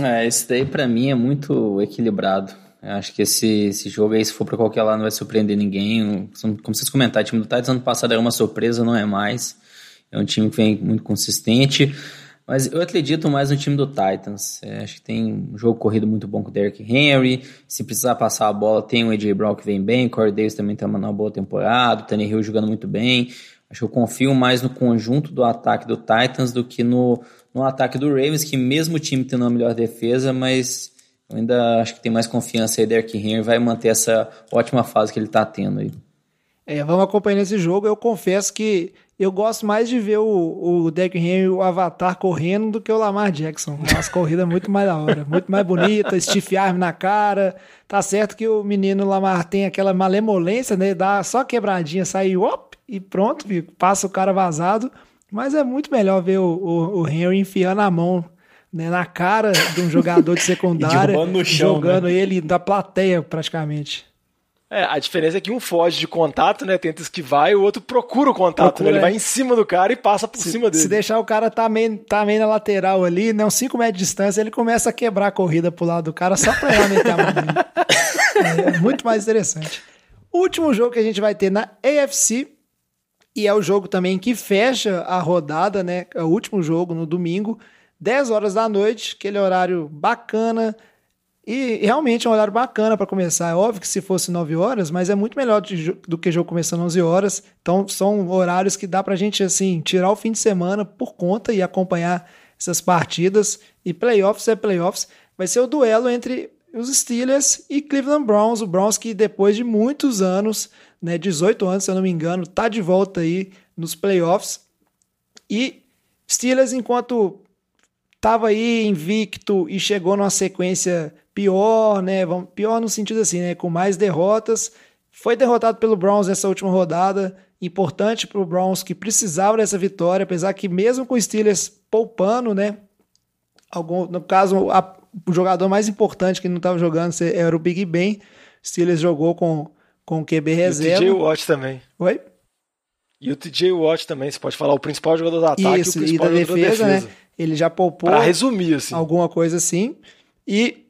É, esse daí para mim é muito equilibrado. Acho que esse, esse jogo aí, se for para qualquer lado, não vai surpreender ninguém. Como vocês comentaram, o time do Titans ano passado era uma surpresa, não é mais. É um time que vem muito consistente. Mas eu acredito mais no time do Titans. É, acho que tem um jogo corrido muito bom com o Derrick Henry. Se precisar passar a bola, tem o AJ Brown que vem bem. Corey Davis também está uma boa temporada. O Tanner Hill jogando muito bem. Acho que eu confio mais no conjunto do ataque do Titans do que no, no ataque do Ravens, que mesmo o time tendo uma melhor defesa, mas eu ainda acho que tem mais confiança aí. Derrick Henry vai manter essa ótima fase que ele está tendo aí. É, vamos acompanhar esse jogo. Eu confesso que eu gosto mais de ver o, o Derrick Henry, o Avatar, correndo do que o Lamar Jackson. Nossa, corrida muito mais da hora, muito mais bonita, stiff arm na cara. Tá certo que o menino Lamar tem aquela malemolência, né? Dá só quebradinha, sai op, e pronto, passa o cara vazado. Mas é muito melhor ver o, o, o Henry enfiando a mão né, na cara de um jogador de secundária, chão, jogando né? ele da plateia praticamente. É, a diferença é que um foge de contato, né? Tenta esquivar e o outro procura o contato. Procura, né? Ele é. vai em cima do cara e passa por se, cima dele. Se deixar o cara tá meio, tá meio na lateral ali, né? Uns 5 metros de distância, ele começa a quebrar a corrida pro lado do cara só pra ela meter a mão é, é muito mais interessante. O último jogo que a gente vai ter na AFC, e é o jogo também que fecha a rodada, né? É o último jogo no domingo, 10 horas da noite, aquele horário bacana e realmente é um horário bacana para começar. É óbvio que se fosse 9 horas, mas é muito melhor do que jogo começando 11 horas. Então são horários que dá para a gente assim tirar o fim de semana por conta e acompanhar essas partidas. E playoffs é playoffs. Vai ser o duelo entre os Steelers e Cleveland Browns. O Browns que depois de muitos anos, né, 18 anos se eu não me engano, tá de volta aí nos playoffs. E Steelers enquanto estava aí invicto e chegou numa sequência pior, né? Pior no sentido assim, né? Com mais derrotas. Foi derrotado pelo Browns nessa última rodada. Importante para o Browns que precisava dessa vitória, apesar que mesmo com o Steelers poupando, né? Algum, no caso, a, o jogador mais importante que não estava jogando era o Big Ben. Steelers jogou com, com o QB E o reserva. TJ Watt também. Oi? E o TJ Watt também, você pode falar o principal jogador do ataque Isso, e o e principal da jogador defesa, da defesa. né? Ele já poupou Pra resumir, assim. alguma coisa assim. E,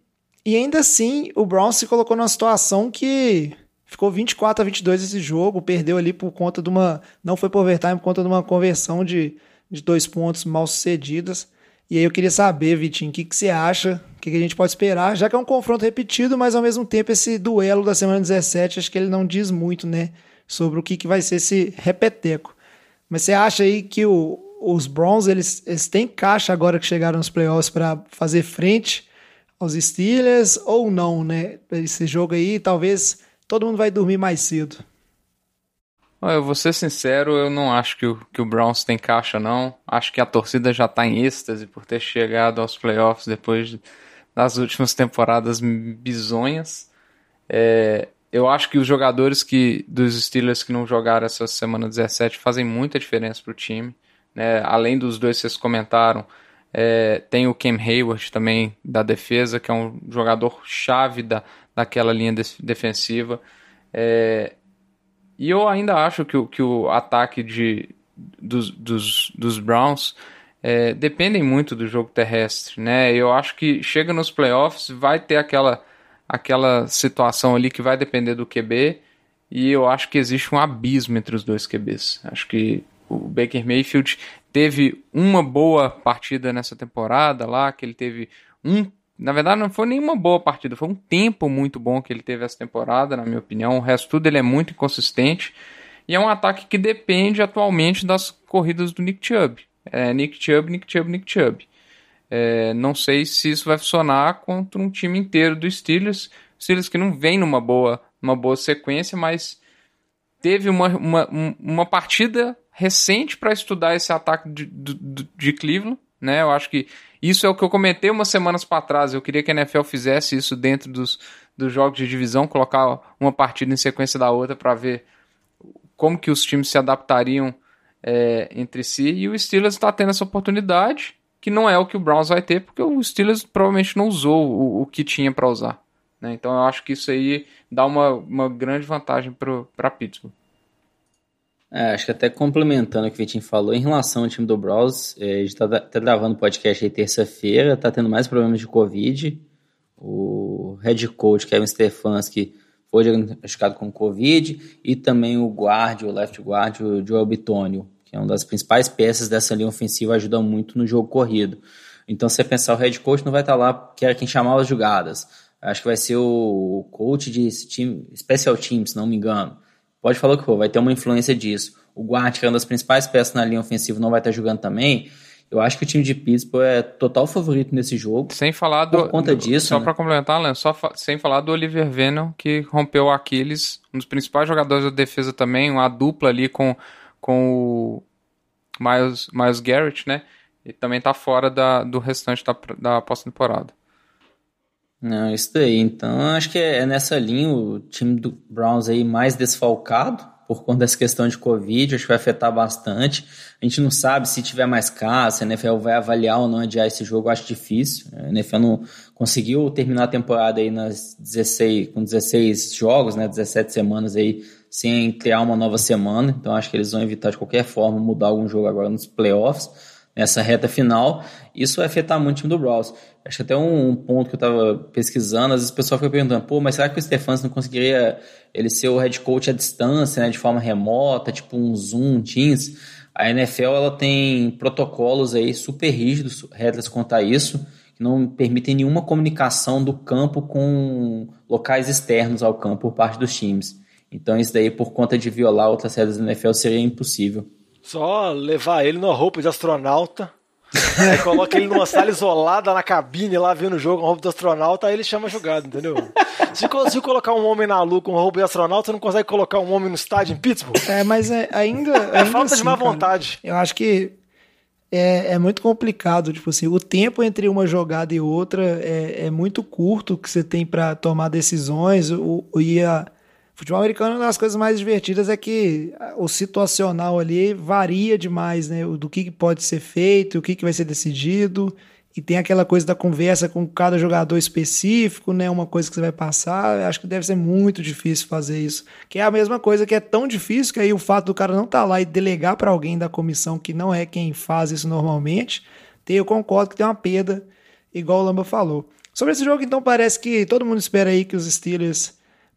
e ainda assim, o Browns se colocou numa situação que ficou 24 a 22 esse jogo, perdeu ali por conta de uma. Não foi por overtime, por conta de uma conversão de, de dois pontos mal sucedidas. E aí eu queria saber, Vitinho, o que, que você acha? O que, que a gente pode esperar? Já que é um confronto repetido, mas ao mesmo tempo esse duelo da semana 17, acho que ele não diz muito, né? Sobre o que, que vai ser esse repeteco. Mas você acha aí que o, os Browns eles, eles têm caixa agora que chegaram nos playoffs para fazer frente aos Steelers ou não, né? Esse jogo aí, talvez todo mundo vai dormir mais cedo. Eu vou ser sincero, eu não acho que o, que o Browns tem caixa, não. Acho que a torcida já tá em êxtase por ter chegado aos playoffs depois de- das últimas temporadas bizonhas. É, eu acho que os jogadores que dos Steelers que não jogaram essa semana 17 fazem muita diferença pro time. Né? Além dos dois que vocês comentaram, é, tem o Cam Hayward também da defesa, que é um jogador chave da, daquela linha def- defensiva. É, e eu ainda acho que, o- que o ataque de, dos, dos, dos Browns é, dependem muito do jogo terrestre, né? Eu acho que chega nos playoffs, vai ter aquela, aquela situação ali que vai depender do QB, e eu acho que existe um abismo entre os dois QBs. Acho que o Baker Mayfield teve uma boa partida nessa temporada lá, que ele teve um. Na verdade, não foi nenhuma boa partida, foi um tempo muito bom que ele teve essa temporada, na minha opinião. O resto tudo ele é muito inconsistente. E é um ataque que depende atualmente das corridas do Nick Chubb. É Nick Chubb, Nick Chubb, Nick Chubb. É, não sei se isso vai funcionar contra um time inteiro do Steelers. Steelers que não vem numa boa, numa boa sequência, mas teve uma, uma, um- uma partida recente para estudar esse ataque de, de, de Cleveland. Né? Eu acho que isso é o que eu comentei umas semanas para trás. Eu queria que a NFL fizesse isso dentro dos, dos jogos de divisão, colocar uma partida em sequência da outra para ver como que os times se adaptariam é, entre si. E o Steelers está tendo essa oportunidade, que não é o que o Browns vai ter, porque o Steelers provavelmente não usou o, o que tinha para usar. né? Então eu acho que isso aí dá uma, uma grande vantagem para Pittsburgh. É, acho que até complementando o que o Vitinho falou, em relação ao time do Browns, é, a gente tá, tá gravando podcast aí terça-feira, tá tendo mais problemas de Covid. O head coach Kevin Stefanski foi diagnosticado com Covid e também o guard, o left guard, o Joel Bitonio, que é uma das principais peças dessa linha ofensiva, ajuda muito no jogo corrido. Então, se você pensar, o head coach não vai estar lá, que era quem chamava as jogadas. Acho que vai ser o coach de time, special teams, se não me engano. Pode falar o que for, vai ter uma influência disso. O guard, que é uma das principais peças na linha ofensiva, não vai estar jogando também. Eu acho que o time de Pittsburgh é total favorito nesse jogo. Sem falar do. Por conta disso, Só né? para complementar, Leandro, só fa- sem falar do Oliver Venom, que rompeu o Aquiles, um dos principais jogadores da defesa também, uma dupla ali com, com o Miles, Miles Garrett, né? E também tá fora da, do restante da, da pós-temporada. Não, isso daí. Então, acho que é nessa linha o time do Browns aí mais desfalcado por conta dessa questão de Covid, acho que vai afetar bastante. A gente não sabe se tiver mais casos, se a NFL vai avaliar ou não adiar esse jogo, acho difícil. A NFL não conseguiu terminar a temporada aí nas 16, com 16 jogos, né, 17 semanas aí, sem criar uma nova semana. Então, acho que eles vão evitar de qualquer forma mudar algum jogo agora nos playoffs nessa reta final, isso vai afetar muito o time do Browns. Acho que até um, um ponto que eu estava pesquisando, às vezes o pessoal fica perguntando, pô, mas será que o Stefanski não conseguiria ele ser o head coach à distância, né, de forma remota, tipo um Zoom, um Teams? A NFL ela tem protocolos aí super rígidos, regras quanto a isso, que não permitem nenhuma comunicação do campo com locais externos ao campo por parte dos times. Então isso daí, por conta de violar outras regras da NFL, seria impossível. Só levar ele numa roupa de astronauta. Aí coloca ele numa sala isolada na cabine lá vendo o jogo com roupa de astronauta, aí ele chama jogado, entendeu? Se conseguir colocar um homem na lua com roupa de astronauta, você não consegue colocar um homem no estádio em Pittsburgh? É, mas é, ainda. É ainda falta de assim, má cara, vontade. Eu acho que é, é muito complicado, tipo assim, o tempo entre uma jogada e outra é, é muito curto que você tem pra tomar decisões. O, o, e a futebol americano, uma das coisas mais divertidas é que o situacional ali varia demais, né? Do que pode ser feito, o que, que vai ser decidido. e tem aquela coisa da conversa com cada jogador específico, né? Uma coisa que você vai passar. Eu acho que deve ser muito difícil fazer isso. Que é a mesma coisa que é tão difícil que aí o fato do cara não estar tá lá e delegar para alguém da comissão que não é quem faz isso normalmente, tem, eu concordo que tem uma perda, igual o Lamba falou. Sobre esse jogo, então, parece que todo mundo espera aí que os Steelers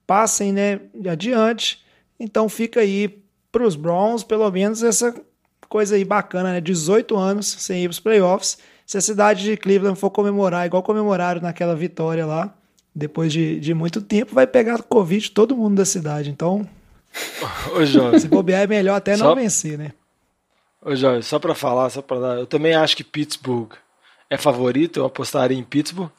passem, né, adiante. Então fica aí para os Browns, pelo menos essa coisa aí bacana, né? 18 anos sem ir para os playoffs se a cidade de Cleveland for comemorar, igual comemoraram naquela vitória lá, depois de, de muito tempo, vai pegar Covid todo mundo da cidade. Então, Ô, Jorge, se bobear é melhor até Só- não vencer, né? Ô, Jorge, só pra falar, só pra dar. Eu também acho que Pittsburgh é favorito, eu apostaria em Pittsburgh,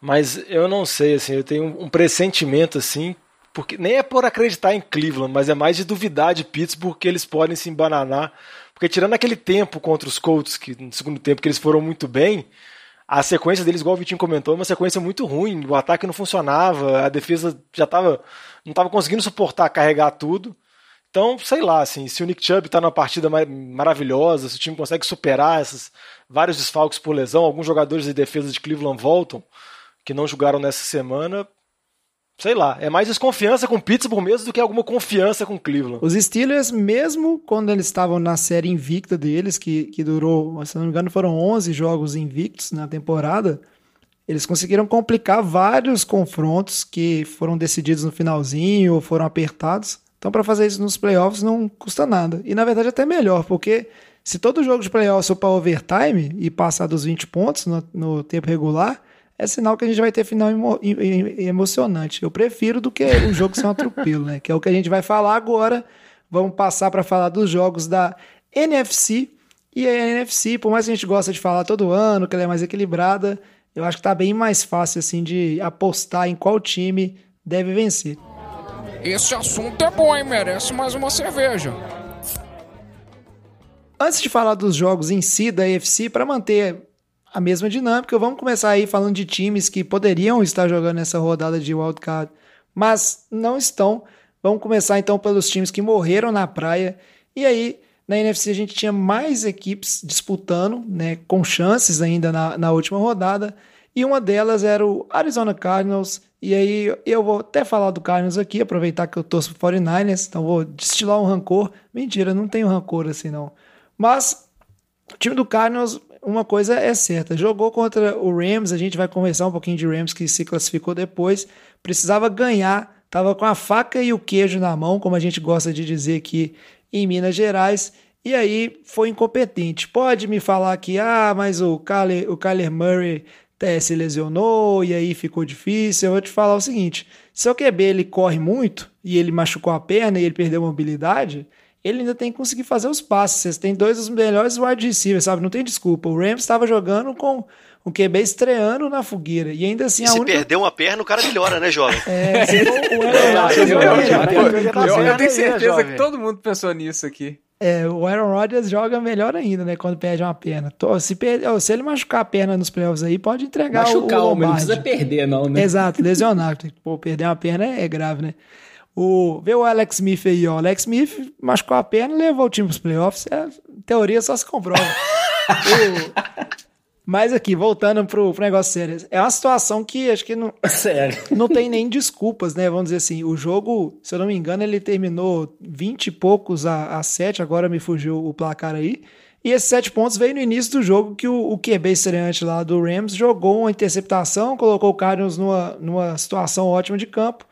mas eu não sei, assim, eu tenho um pressentimento, assim, porque nem é por acreditar em Cleveland, mas é mais de duvidar de Pittsburgh que eles podem se embananar. Porque tirando aquele tempo contra os Colts, que no segundo tempo que eles foram muito bem, a sequência deles, igual o Vitinho comentou, é uma sequência muito ruim. O ataque não funcionava, a defesa já tava, não estava conseguindo suportar carregar tudo. Então, sei lá, assim, se o Nick Chubb está numa partida ma- maravilhosa, se o time consegue superar esses vários desfalques por lesão, alguns jogadores de defesa de Cleveland voltam, que não jogaram nessa semana, sei lá, é mais desconfiança com Pittsburgh mesmo do que alguma confiança com Cleveland. Os Steelers, mesmo quando eles estavam na série invicta deles, que, que durou, se não me engano, foram 11 jogos invictos na temporada, eles conseguiram complicar vários confrontos que foram decididos no finalzinho ou foram apertados. Então, para fazer isso nos playoffs não custa nada. E na verdade, até melhor, porque se todo jogo de playoffs for para overtime e passar dos 20 pontos no, no tempo regular, é sinal que a gente vai ter final emo- em- em- emocionante. Eu prefiro do que o jogo ser um atropelo, né? Que é o que a gente vai falar agora. Vamos passar para falar dos jogos da NFC. E a NFC, por mais que a gente gosta de falar todo ano, que ela é mais equilibrada, eu acho que tá bem mais fácil assim de apostar em qual time deve vencer. Esse assunto é bom, hein? Merece mais uma cerveja. Antes de falar dos jogos em si da AFC, para manter a mesma dinâmica, vamos começar aí falando de times que poderiam estar jogando essa rodada de wildcard, mas não estão. Vamos começar então pelos times que morreram na praia. E aí, na NFC, a gente tinha mais equipes disputando, né, com chances ainda na, na última rodada. E uma delas era o Arizona Cardinals. E aí eu vou até falar do Cardinals aqui, aproveitar que eu torço pro 49ers, então vou destilar um rancor. Mentira, não tenho rancor assim não. Mas o time do Cardinals, uma coisa é certa, jogou contra o Rams, a gente vai conversar um pouquinho de Rams que se classificou depois, precisava ganhar, tava com a faca e o queijo na mão, como a gente gosta de dizer aqui em Minas Gerais, e aí foi incompetente. Pode me falar que, ah, mas o Kyler, o Kyler Murray eh, se lesionou e aí ficou difícil. Eu vou te falar o seguinte: se o QB ele corre muito e ele machucou a perna e ele perdeu mobilidade, ele ainda tem que conseguir fazer os passes. Vocês têm dois dos melhores wide receivers, sabe? Não tem desculpa. O Rams estava jogando com o QB estreando na fogueira. E ainda assim, E a se única. perder uma perna, o cara melhora, né, jovem? É, se for o Aaron Rodgers eu- certo tenho certeza jovem. que todo mundo pensou nisso aqui. É, o Aaron Rodgers joga melhor ainda, né? Quando perde uma perna. Tô- Se, per- ó, se ele machucar a perna nos playoffs aí, pode entregar Machucar, o, o homem, não precisa perder, não, né? Exato, lesionar. Pô, perder uma perna é grave, né? O, vê o Alex Smith aí, ó. O Alex Smith machucou a perna e levou o time pros playoffs. É, teoria só se comprova. O- mas aqui, voltando pro, pro negócio sério. É uma situação que acho que não, Sério. não tem nem desculpas, né? Vamos dizer assim, o jogo, se eu não me engano, ele terminou 20 e poucos a, a 7, agora me fugiu o placar aí. E esses sete pontos veio no início do jogo que o, o QB estreante lá do Rams jogou uma interceptação, colocou o Cardinals numa, numa situação ótima de campo.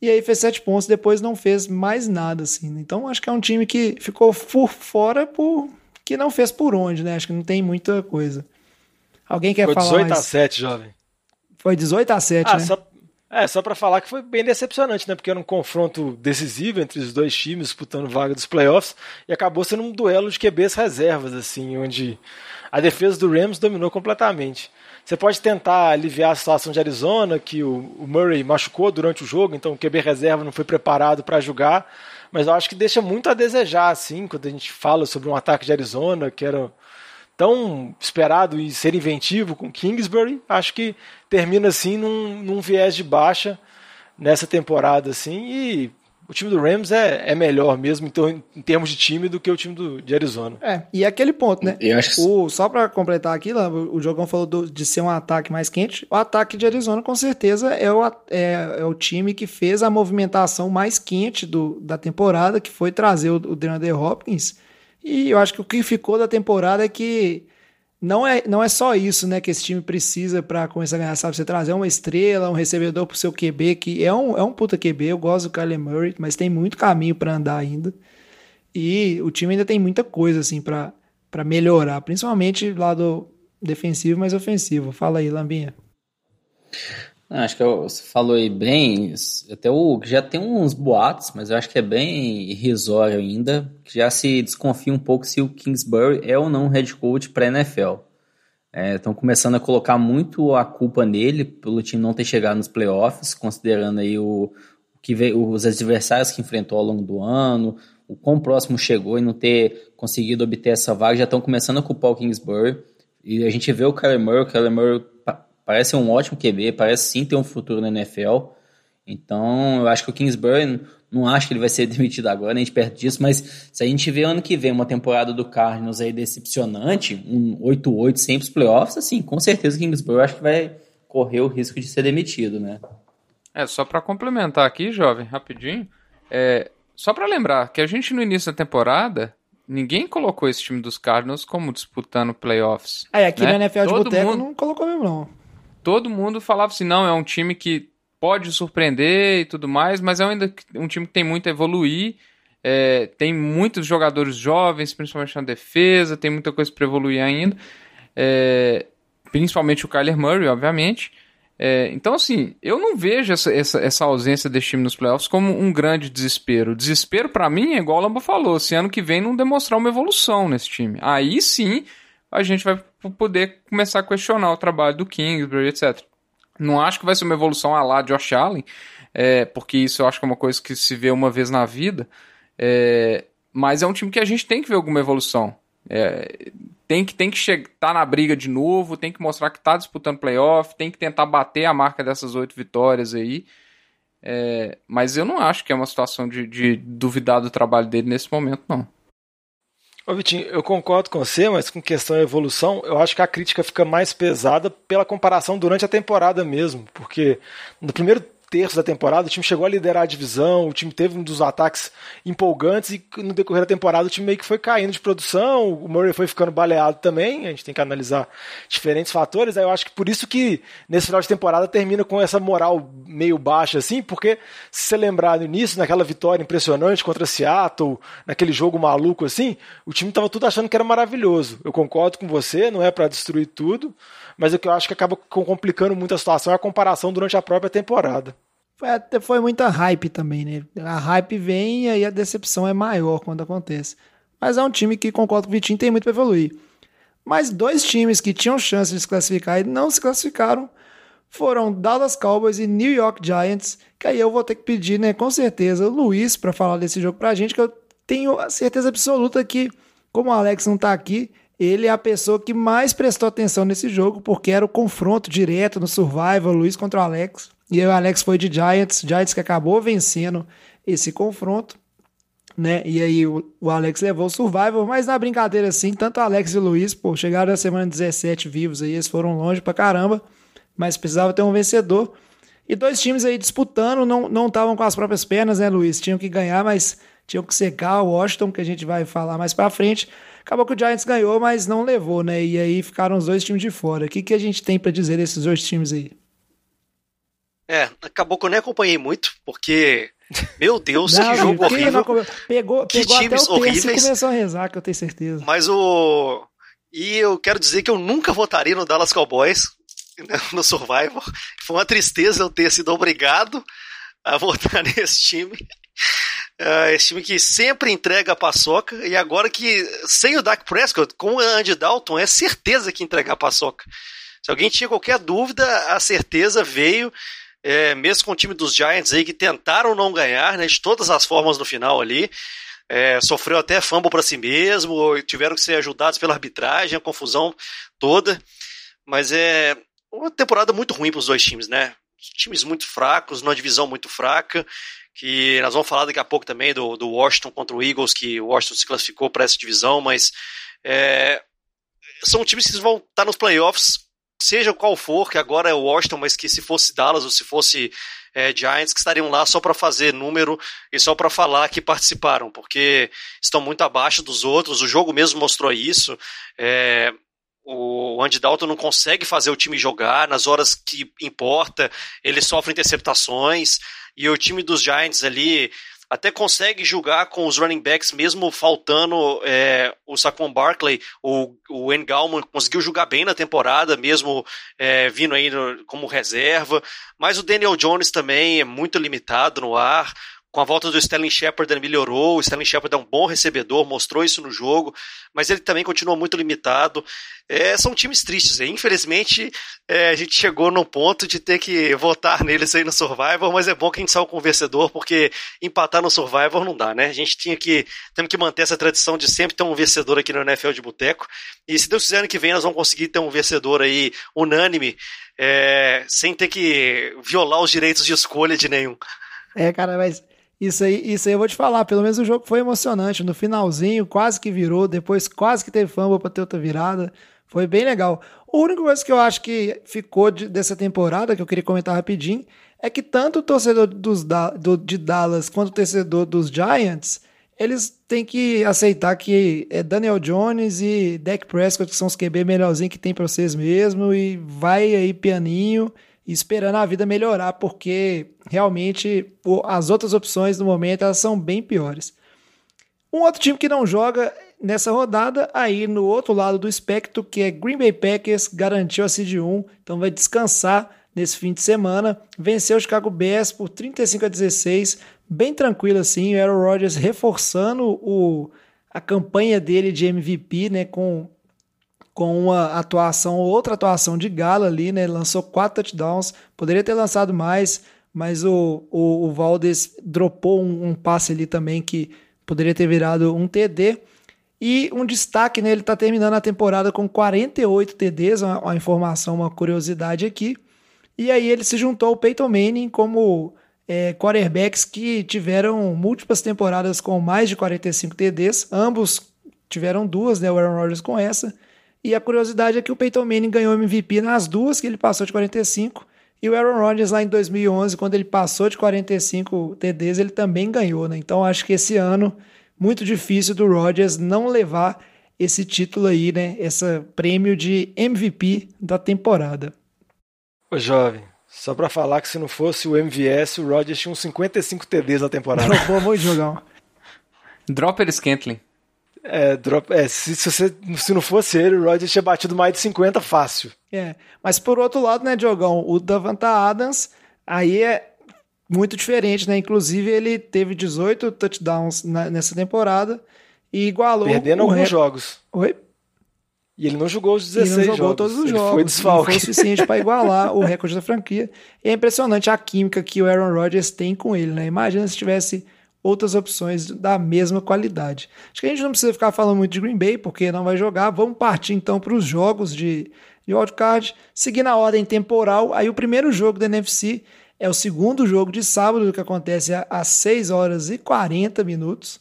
E aí fez sete pontos, depois não fez mais nada, assim. Então acho que é um time que ficou por fora por que não fez por onde, né? Acho que não tem muita coisa. Alguém quer Foi falar 18 a mais? 7, jovem. Foi 18 a 7, Ah, né? só, é, só pra falar que foi bem decepcionante, né? Porque era um confronto decisivo entre os dois times disputando vaga dos playoffs e acabou sendo um duelo de QBs reservas, assim, onde a defesa do Rams dominou completamente. Você pode tentar aliviar a situação de Arizona, que o, o Murray machucou durante o jogo, então o QB reserva não foi preparado para jogar, mas eu acho que deixa muito a desejar, assim, quando a gente fala sobre um ataque de Arizona, que era tão esperado e ser inventivo com Kingsbury, acho que termina assim num, num viés de baixa nessa temporada assim e o time do Rams é, é melhor mesmo então, em termos de time do que o time do, de Arizona. É, e é aquele ponto, né? Eu acho que- O, só pra completar aqui, lá, o Jogão falou do- de ser um ataque mais quente. O ataque de Arizona, com certeza, é o, é, é o time que fez a movimentação mais quente do, da temporada, que foi trazer o, o DeAndre Hopkins. E eu acho que o que ficou da temporada é que não é, não é só isso, né, que esse time precisa pra começar a ganhar, sabe? Você trazer uma estrela, um recebedor pro seu QB, que é um, é um puta QB, eu gosto do Kyler Murray, mas tem muito caminho pra andar ainda. E o time ainda tem muita coisa, assim, pra melhorar, principalmente lado defensivo, mas ofensivo. Fala aí, Lambinha. Acho que você falou aí bem, até o já tem uns boatos, mas eu acho que é bem irrisório ainda, que já se desconfia um pouco se o Kingsbury é ou não head coach para NFL. Estão começando a colocar muito a culpa nele pelo time não ter chegado nos playoffs, considerando aí o, que veio, os adversários que enfrentou ao longo do ano, o quão próximo chegou e não ter conseguido obter essa vaga, já estão começando a culpar o Kingsbury. E a gente vê o Kyler Murray, o Kyler Murray parece um ótimo QB, parece sim ter um futuro na NFL. Então, eu acho que o Kingsbury, não acho que ele vai ser demitido agora, nem de perto disso, mas se a gente vê ano que vem uma temporada do Cardinals aí decepcionante, um 8-8 sempre os playoffs, assim, com certeza o Kingsbury eu acho que vai correr o risco de ser demitido, né? É, só pra complementar aqui, jovem, rapidinho. É, só pra lembrar que a gente no início da temporada, ninguém colocou esse time dos Cardinals como disputando playoffs. É, aqui né? no NFL de Todo Boteco mundo- não colocou mesmo, não. Todo mundo falava assim, não, é um time que pode surpreender e tudo mais, mas é ainda um time que tem muito a evoluir, é, tem muitos jogadores jovens, principalmente na defesa, tem muita coisa para evoluir ainda, é, principalmente o Kyler Murray, obviamente. É, então, assim, eu não vejo essa, essa, essa ausência desse time nos playoffs como um grande desespero. Desespero, para mim, é igual o Lambo falou, se ano que vem não demonstrar uma evolução nesse time. Aí sim a gente vai poder começar a questionar o trabalho do Kingsbury, etc. Não acho que vai ser uma evolução a lá Josh Allen, é, porque isso eu acho que é uma coisa que se vê uma vez na vida, é, mas é um time que a gente tem que ver alguma evolução. É, tem que, tem que estar tá na briga de novo, tem que mostrar que está disputando playoff, tem que tentar bater a marca dessas oito vitórias aí. É, mas eu não acho que é uma situação de, de duvidar do trabalho dele nesse momento, não. Ô Vitinho, eu concordo com você, mas com questão da evolução, eu acho que a crítica fica mais pesada pela comparação durante a temporada mesmo, porque no primeiro terço da temporada o time chegou a liderar a divisão, o time teve um dos ataques empolgantes e no decorrer da temporada o time meio que foi caindo de produção, o Murray foi ficando baleado também, a gente tem que analisar diferentes fatores, aí eu acho que por isso que nesse final de temporada termina com essa moral meio baixa assim, porque se você lembrar no início, naquela vitória impressionante contra Seattle, naquele jogo maluco assim, o time tava tudo achando que era maravilhoso. Eu concordo com você, não é para destruir tudo, mas o que eu acho que acaba complicando muito a situação é a comparação durante a própria temporada. Foi, até- foi muita hype também, né? A hype vem e aí a decepção é maior quando acontece. Mas é um time que, concordo com o Vitinho, tem muito para evoluir. Mas dois times que tinham chance de se classificar e não se classificaram foram Dallas Cowboys e New York Giants. Que aí eu vou ter que pedir, né, com certeza, o Luiz para falar desse jogo pra gente, que eu tenho a certeza absoluta que, como o Alex não tá aqui, ele é a pessoa que mais prestou atenção nesse jogo, porque era o confronto direto no Survival, Luiz contra o Alex. E aí o Alex foi de Giants, Giants que acabou vencendo esse confronto, né? E aí o, o Alex levou o Survival, mas na brincadeira assim, tanto o Alex e o Luiz, pô, chegaram na semana 17 vivos aí, eles foram longe pra caramba, mas precisava ter um vencedor. E dois times aí disputando, não estavam com as próprias pernas, né, Luiz? Tinham que ganhar, mas tinham que secar o Washington, que a gente vai falar mais pra frente. Acabou que o Giants ganhou, mas não levou, né? E aí ficaram os dois times de fora. O que, que a gente tem pra dizer desses dois times aí? É, acabou que eu nem acompanhei muito, porque, meu Deus, Não, que jogo horrível. come- Pegou, Que pegou até o times terço e horríveis. começou a rezar, que eu tenho certeza. Mas o. E eu quero dizer que eu nunca votaria no Dallas Cowboys né, no Survivor. Foi uma tristeza eu ter sido obrigado a votar nesse time. Ah, esse time que sempre entrega a paçoca e agora que, sem o Dak Prescott, com o Andy Dalton, é certeza que entrega a paçoca. Se alguém tinha qualquer dúvida, a certeza veio, é, mesmo com o time dos Giants aí que tentaram não ganhar, né, de todas as formas no final ali. É, sofreu até fumble para si mesmo, tiveram que ser ajudados pela arbitragem, a confusão toda. Mas é uma temporada muito ruim para os dois times, né? times muito fracos, numa divisão muito fraca, que nós vamos falar daqui a pouco também do, do Washington contra o Eagles, que o Washington se classificou para essa divisão, mas é, são times que vão estar nos playoffs, seja qual for, que agora é o Washington, mas que se fosse Dallas ou se fosse é, Giants, que estariam lá só para fazer número e só para falar que participaram, porque estão muito abaixo dos outros, o jogo mesmo mostrou isso. É, o Andy Dalton não consegue fazer o time jogar nas horas que importa, ele sofre interceptações, e o time dos Giants ali até consegue jogar com os running backs, mesmo faltando é, o Saquon Barkley, o, o Engalman conseguiu jogar bem na temporada, mesmo é, vindo aí no, como reserva, mas o Daniel Jones também é muito limitado no ar, com a volta do Sterling Shepard ele melhorou, o Sterling Shepard é um bom recebedor, mostrou isso no jogo, mas ele também continua muito limitado. É, são times tristes, infelizmente é, a gente chegou no ponto de ter que votar neles aí no Survivor, mas é bom que a gente saiu com o vencedor, porque empatar no Survivor não dá, né? A gente tinha que, temos que manter essa tradição de sempre ter um vencedor aqui no NFL de Boteco, e se Deus quiser ano que vem nós vamos conseguir ter um vencedor aí unânime, é, sem ter que violar os direitos de escolha de nenhum. É, cara, mas isso aí, isso aí eu vou te falar, pelo menos o jogo foi emocionante. No finalzinho, quase que virou, depois quase que teve fumble para ter outra virada. Foi bem legal. A única coisa que eu acho que ficou de, dessa temporada, que eu queria comentar rapidinho, é que tanto o torcedor dos, do, de Dallas quanto o torcedor dos Giants, eles têm que aceitar que é Daniel Jones e Dak Prescott, que são os QB melhorzinhos que tem para vocês mesmo, e vai aí pianinho esperando a vida melhorar, porque realmente as outras opções no momento elas são bem piores. Um outro time que não joga nessa rodada, aí no outro lado do espectro, que é Green Bay Packers, garantiu a seed 1, então vai descansar nesse fim de semana. Venceu o Chicago Bears por 35 a 16, bem tranquilo assim. O Aaron Rodgers reforçando o, a campanha dele de MVP, né, com com uma atuação, outra atuação de gala ali, né? Lançou quatro touchdowns, poderia ter lançado mais, mas o, o, o Valdes dropou um, um, passe ali também que poderia ter virado um TD. E um destaque, né? Ele está terminando a temporada com 48 TDs, uma, uma, informação, uma curiosidade aqui. E aí ele se juntou ao Peyton Manning como é, quarterbacks que tiveram múltiplas temporadas com mais de 45 TDs. Ambos tiveram duas, né? O Aaron Rodgers com essa. E a curiosidade é que o Peyton Manning ganhou MVP nas duas que ele passou de 45 e o Aaron Rodgers lá em 2011, quando ele passou de 45 TDs, ele também ganhou, né? Então acho que esse ano muito difícil do Rodgers não levar esse título aí, né? Esse prêmio de MVP da temporada. Ô jovem, só para falar que se não fosse o MVS, o Rodgers tinha uns 55 TDs na temporada. Dropou muito jogão. Dropper Scantling. É, drop, é se, se, você, se não fosse ele, o Rodgers tinha batido mais de 50 fácil. É, mas por outro lado, né, Diogão, o Davanta Adams, aí é muito diferente, né? Inclusive ele teve 18 touchdowns na, nessa temporada e igualou... Perdendo alguns rec... jogos. Oi? E ele não jogou os 16 ele não jogou jogos. todos os ele jogos. Foi desfalque. Foi o suficiente para igualar o recorde da franquia. E é impressionante a química que o Aaron Rodgers tem com ele, né? Imagina se tivesse outras opções da mesma qualidade. Acho que a gente não precisa ficar falando muito de Green Bay, porque não vai jogar. Vamos partir então para os jogos de, de wildcard, seguindo a ordem temporal. Aí o primeiro jogo da NFC é o segundo jogo de sábado, que acontece às 6 horas e 40 minutos.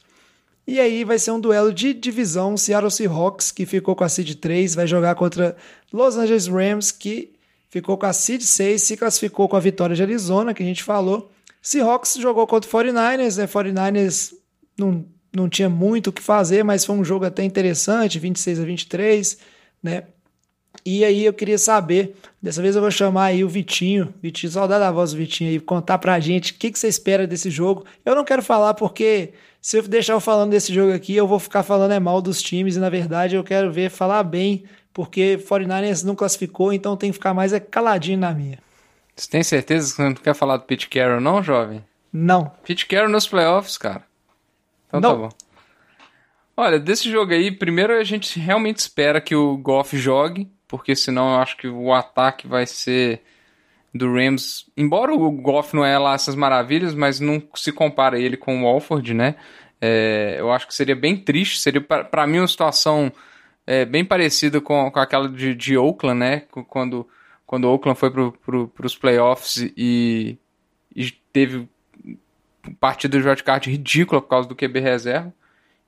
E aí vai ser um duelo de divisão. Seattle Seahawks, que ficou com a seed 3, vai jogar contra Los Angeles Rams, que ficou com a seed 6, se classificou com a vitória de Arizona, que a gente falou. Seahawks jogou contra o 49ers, né? 49ers não, não tinha muito o que fazer, mas foi um jogo até interessante, 26 a 23, né? E aí eu queria saber, dessa vez eu vou chamar aí o Vitinho, Vitinho, saudade da voz do Vitinho aí, contar pra gente o que, que você espera desse jogo. Eu não quero falar porque se eu deixar eu falando desse jogo aqui, eu vou ficar falando é mal dos times e na verdade eu quero ver falar bem, porque 49ers não classificou, então tem que ficar mais é caladinho na minha. Você tem certeza que você não quer falar do Pete Carroll, não, jovem? Não. Pete Carroll nos playoffs, cara. Então não. tá bom. Olha, desse jogo aí, primeiro a gente realmente espera que o Goff jogue, porque senão eu acho que o ataque vai ser do Rams. Embora o Goff não é lá essas maravilhas, mas não se compara ele com o Walford, né? É, eu acho que seria bem triste, seria para mim uma situação é, bem parecida com, com aquela de, de Oakland, né? Quando quando o Oakland foi para pro, os playoffs e, e teve partida de wildcard ridícula por causa do QB reserva.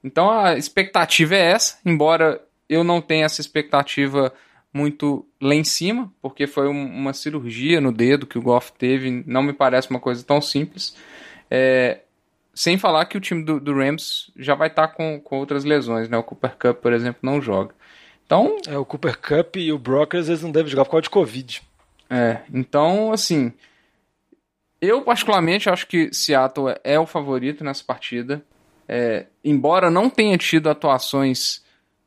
Então a expectativa é essa, embora eu não tenha essa expectativa muito lá em cima, porque foi um, uma cirurgia no dedo que o Goff teve, não me parece uma coisa tão simples. É, sem falar que o time do, do Rams já vai estar tá com, com outras lesões, né? O Cooper Cup, por exemplo, não joga. Então. É, o Cooper Cup e o Brockers eles não devem jogar por causa de Covid. É, então, assim. Eu, particularmente, acho que Seattle é, é o favorito nessa partida. É, embora não tenha tido atuações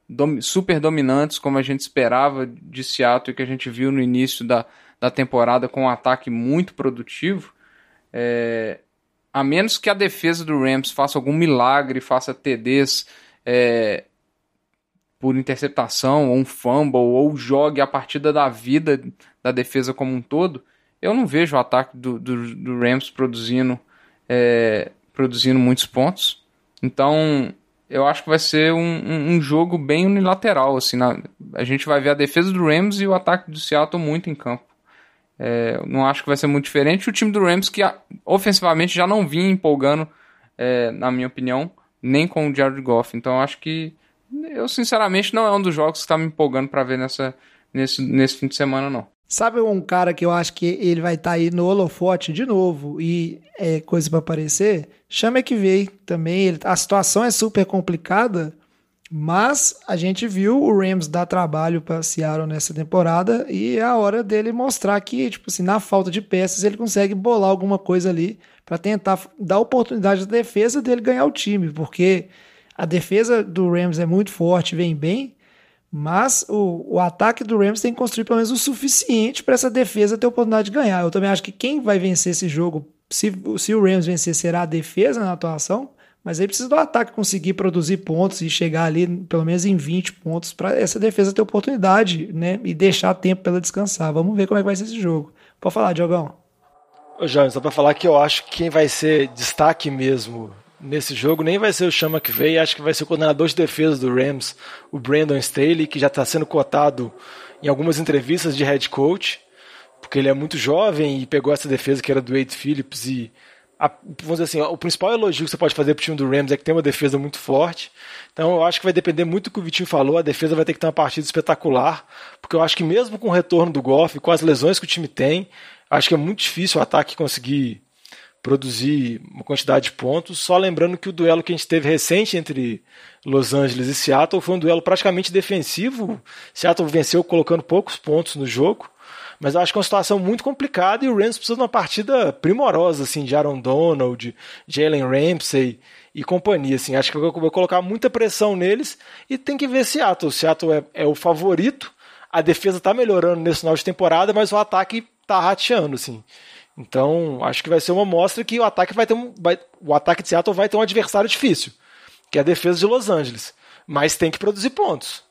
dom super dominantes como a gente esperava de Seattle e que a gente viu no início da, da temporada com um ataque muito produtivo, é, a menos que a defesa do Rams faça algum milagre, faça TDs é, por interceptação, ou um fumble, ou jogue a partida da vida da defesa como um todo, eu não vejo o ataque do, do, do Rams produzindo, é, produzindo muitos pontos. Então, eu acho que vai ser um, um, um jogo bem unilateral. Assim, na, a gente vai ver a defesa do Rams e o ataque do Seattle muito em campo. É, não acho que vai ser muito diferente. O time do Rams, que ofensivamente já não vinha empolgando, é, na minha opinião, nem com o Jared Goff. Então acho que eu, sinceramente, não é um dos jogos que está me empolgando para ver nessa, nesse, nesse fim de semana, não. Sabe um cara que eu acho que ele vai estar tá aí no holofote de novo e é coisa para aparecer? Chama que veio também. Ele, a situação é super complicada, mas a gente viu o Rams dar trabalho para Seattle nessa temporada e é a hora dele mostrar que, tipo assim, na falta de peças, ele consegue bolar alguma coisa ali para tentar dar oportunidade à defesa dele ganhar o time, porque a defesa do Rams é muito forte, vem bem, mas o, o ataque do Rams tem que construir pelo menos o suficiente para essa defesa ter oportunidade de ganhar. Eu também acho que quem vai vencer esse jogo, se, se o Rams vencer, será a defesa na atuação mas aí precisa do ataque conseguir produzir pontos e chegar ali pelo menos em 20 pontos para essa defesa ter oportunidade, né? E deixar tempo para ela descansar. Vamos ver como é que vai ser esse jogo. Pode falar, Diogão. Ô, João, só para falar que eu acho que quem vai ser destaque mesmo nesse jogo nem vai ser o Chama que veio, acho que vai ser o coordenador de defesa do Rams, o Brandon Staley, que já está sendo cotado em algumas entrevistas de head coach, porque ele é muito jovem e pegou essa defesa que era do Wade Phillips e a, vamos dizer assim, o principal elogio que você pode fazer pro time do Rams é que tem uma defesa muito forte. Então eu acho que vai depender muito do que o Vitinho falou. A defesa vai ter que ter uma partida espetacular, porque eu acho que mesmo com o retorno do Goff, com as lesões que o time tem, acho que é muito difícil o ataque conseguir produzir uma quantidade de pontos. Só lembrando que o duelo que a gente teve recente entre Los Angeles e Seattle foi um duelo praticamente defensivo. Seattle venceu colocando poucos pontos no jogo. Mas eu acho que é uma situação muito complicada e o Rams precisa de uma partida primorosa, assim, de Aaron Donald, Jalen Ramsey e companhia, assim. Acho que eu vou colocar muita pressão neles e tem que ver Seattle. Seattle é, é o favorito, a defesa está melhorando nesse final de temporada, mas o ataque está rateando, assim. Então, acho que vai ser uma mostra que o ataque vai ter um, vai, o ataque de Seattle vai ter um adversário difícil, que é a defesa de Los Angeles, mas tem que produzir pontos.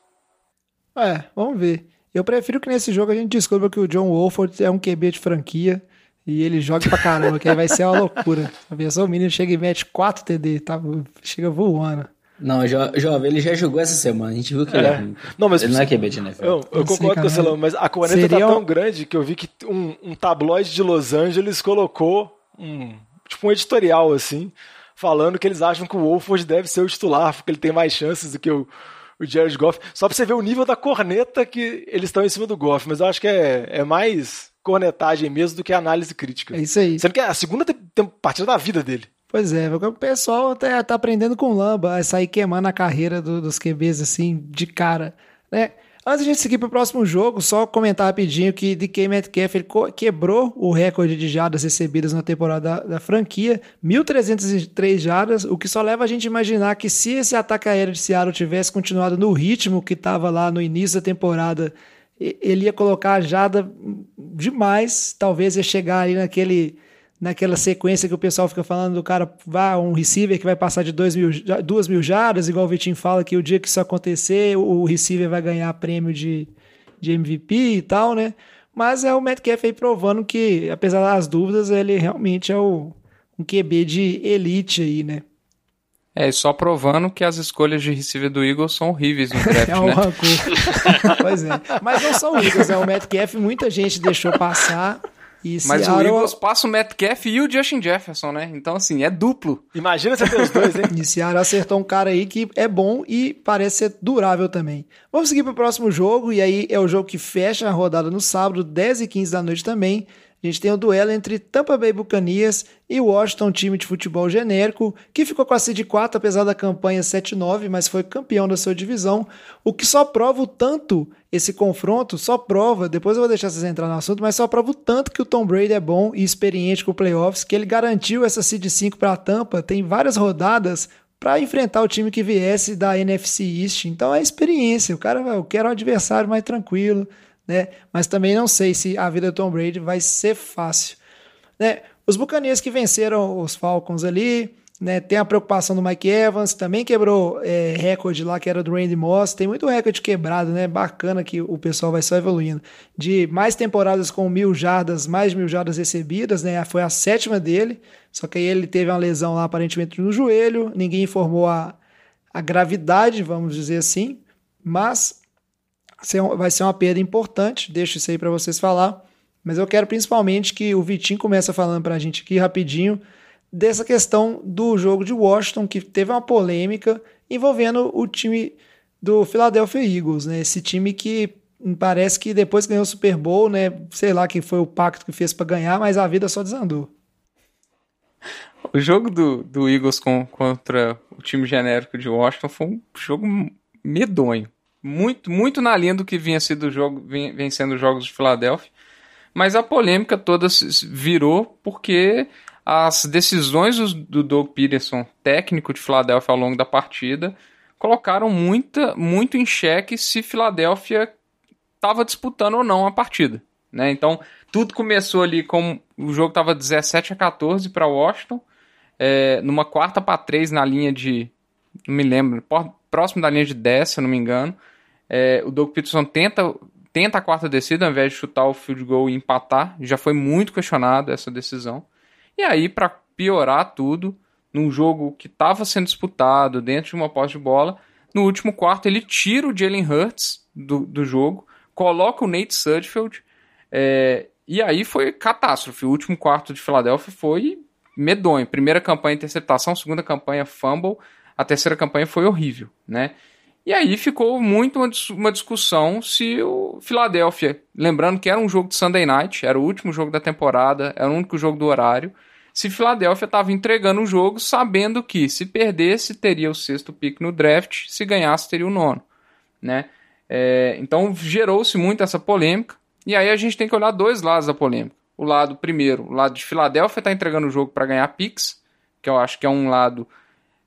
É, vamos ver. Eu prefiro que nesse jogo a gente descubra que o John Wolford é um QB de franquia e ele joga pra caramba, que aí vai ser uma loucura. A pessoa, o menino chega e mete 4 TD, tá? Chega voando. Não, jo jovem, ele já jogou essa semana, a gente viu que é. ele é ruim. Não, mas ele não é QB de NFL. Eu, eu concordo com você, mas a corneta tá Seria... tá tão grande que eu vi que um, um tabloide de Los Angeles colocou um, tipo um editorial assim, falando que eles acham que o Wolford deve ser o titular, porque ele tem mais chances do que o, o Jared Goff. Só pra você ver o nível da corneta que eles estão em cima do Goff. Mas eu acho que é, é mais cornetagem mesmo do que análise crítica. É isso aí. Sendo que é a segunda partida da vida dele. Pois é, o pessoal tá, tá aprendendo com Lamba a sair queimando a carreira do, dos QBs assim, de cara. Né? Antes de a gente seguir para o próximo jogo, só comentar rapidinho que DK Metcalf ele quebrou o recorde de jardas recebidas na temporada da, da franquia, 1.303 jardas, o que só leva a gente a imaginar que se esse ataque aéreo de Seattle tivesse continuado no ritmo que estava lá no início da temporada, ele ia colocar a jada demais, talvez ia chegar ali naquele naquela sequência que o pessoal fica falando do cara, vá um receiver que vai passar de dois mil, duas mil jardas, igual o Vitinho fala que o dia que isso acontecer, o receiver vai ganhar prêmio de, de MVP e tal, né? Mas é o Metcalf aí provando que, apesar das dúvidas, ele realmente é o, um QB de elite aí, né? É, e só provando que as escolhas de receiver do Eagles são horríveis no draft, É um né? pois é. Mas não são Eagles, é o Metcalf, muita gente deixou passar. E Mas o Eagles passa o Metcalf e o Justin Jefferson, né? Então, assim, é duplo. Imagina você ter os dois, hein? E Seattle acertou um cara aí que é bom e parece ser durável também. Vamos seguir para o próximo jogo, e aí é o jogo que fecha a rodada no sábado, 10 e 15 da noite também. A gente tem o duelo entre Tampa Bay Buccaneers e Washington, time de futebol genérico, que ficou com a seed 4, apesar da campanha 7-9, mas foi campeão da sua divisão. O que só prova o tanto esse confronto, só prova, depois eu vou deixar vocês entrar no assunto, mas só prova o tanto que o Tom Brady é bom e experiente com playoffs, que ele garantiu essa seed 5 para a Tampa, tem várias rodadas para enfrentar o time que viesse da NFC East. Então é experiência. O cara eu quero um adversário mais tranquilo, né? Mas também não sei se a vida do Tom Brady vai ser fácil, né? Os Buccaneers que venceram os Falcons ali, né? Tem a preocupação do Mike Evans, também quebrou é, recorde lá que era do Randy Moss. Tem muito recorde quebrado, né? Bacana que o pessoal vai só evoluindo. De mais temporadas com mil jardas, mais mil jardas recebidas, né? Foi a sétima dele. Só que aí ele teve uma lesão lá aparentemente no joelho. Ninguém informou a, a gravidade, vamos dizer assim. Mas vai ser uma perda importante. Deixo isso aí para vocês falar. Mas eu quero principalmente que o Vitinho comece falando para a gente aqui rapidinho dessa questão do jogo de Washington, que teve uma polêmica envolvendo o time do Philadelphia Eagles, né? Esse time que parece que depois ganhou o Super Bowl, né? Sei lá que foi o pacto que fez para ganhar, mas a vida só desandou. O jogo do, do Eagles com- contra o time genérico de Washington foi um jogo medonho. Muito, muito na linha do que vinha, sido o jogo, sendo os jogos de Filadélfia. Mas a polêmica toda virou porque as decisões do Doug Peterson, técnico de Filadélfia ao longo da partida, colocaram muita, muito em xeque se Filadélfia estava disputando ou não a partida. Né? Então, tudo começou ali com. O jogo estava 17 a 14 para Washington, é, numa quarta para 3 na linha de. Não me lembro, próximo da linha de 10, se não me engano. É, o Doug Peterson tenta, tenta a quarta descida ao invés de chutar o field goal e empatar. Já foi muito questionado essa decisão. E aí, para piorar tudo, num jogo que estava sendo disputado dentro de uma posse de bola, no último quarto ele tira o Jalen Hurts do, do jogo, coloca o Nate Sudfeld, é, e aí foi catástrofe. O último quarto de Filadélfia foi medonho. Primeira campanha interceptação, segunda campanha fumble, a terceira campanha foi horrível, né? E aí ficou muito uma, uma discussão se o Philadelphia, lembrando que era um jogo de Sunday Night, era o último jogo da temporada, era o único jogo do horário, se Philadelphia estava entregando o jogo sabendo que se perdesse teria o sexto pick no draft, se ganhasse teria o nono, né? É, então gerou-se muito essa polêmica, e aí a gente tem que olhar dois lados da polêmica. O lado, primeiro, o lado de Filadélfia está entregando o jogo para ganhar picks, que eu acho que é um lado.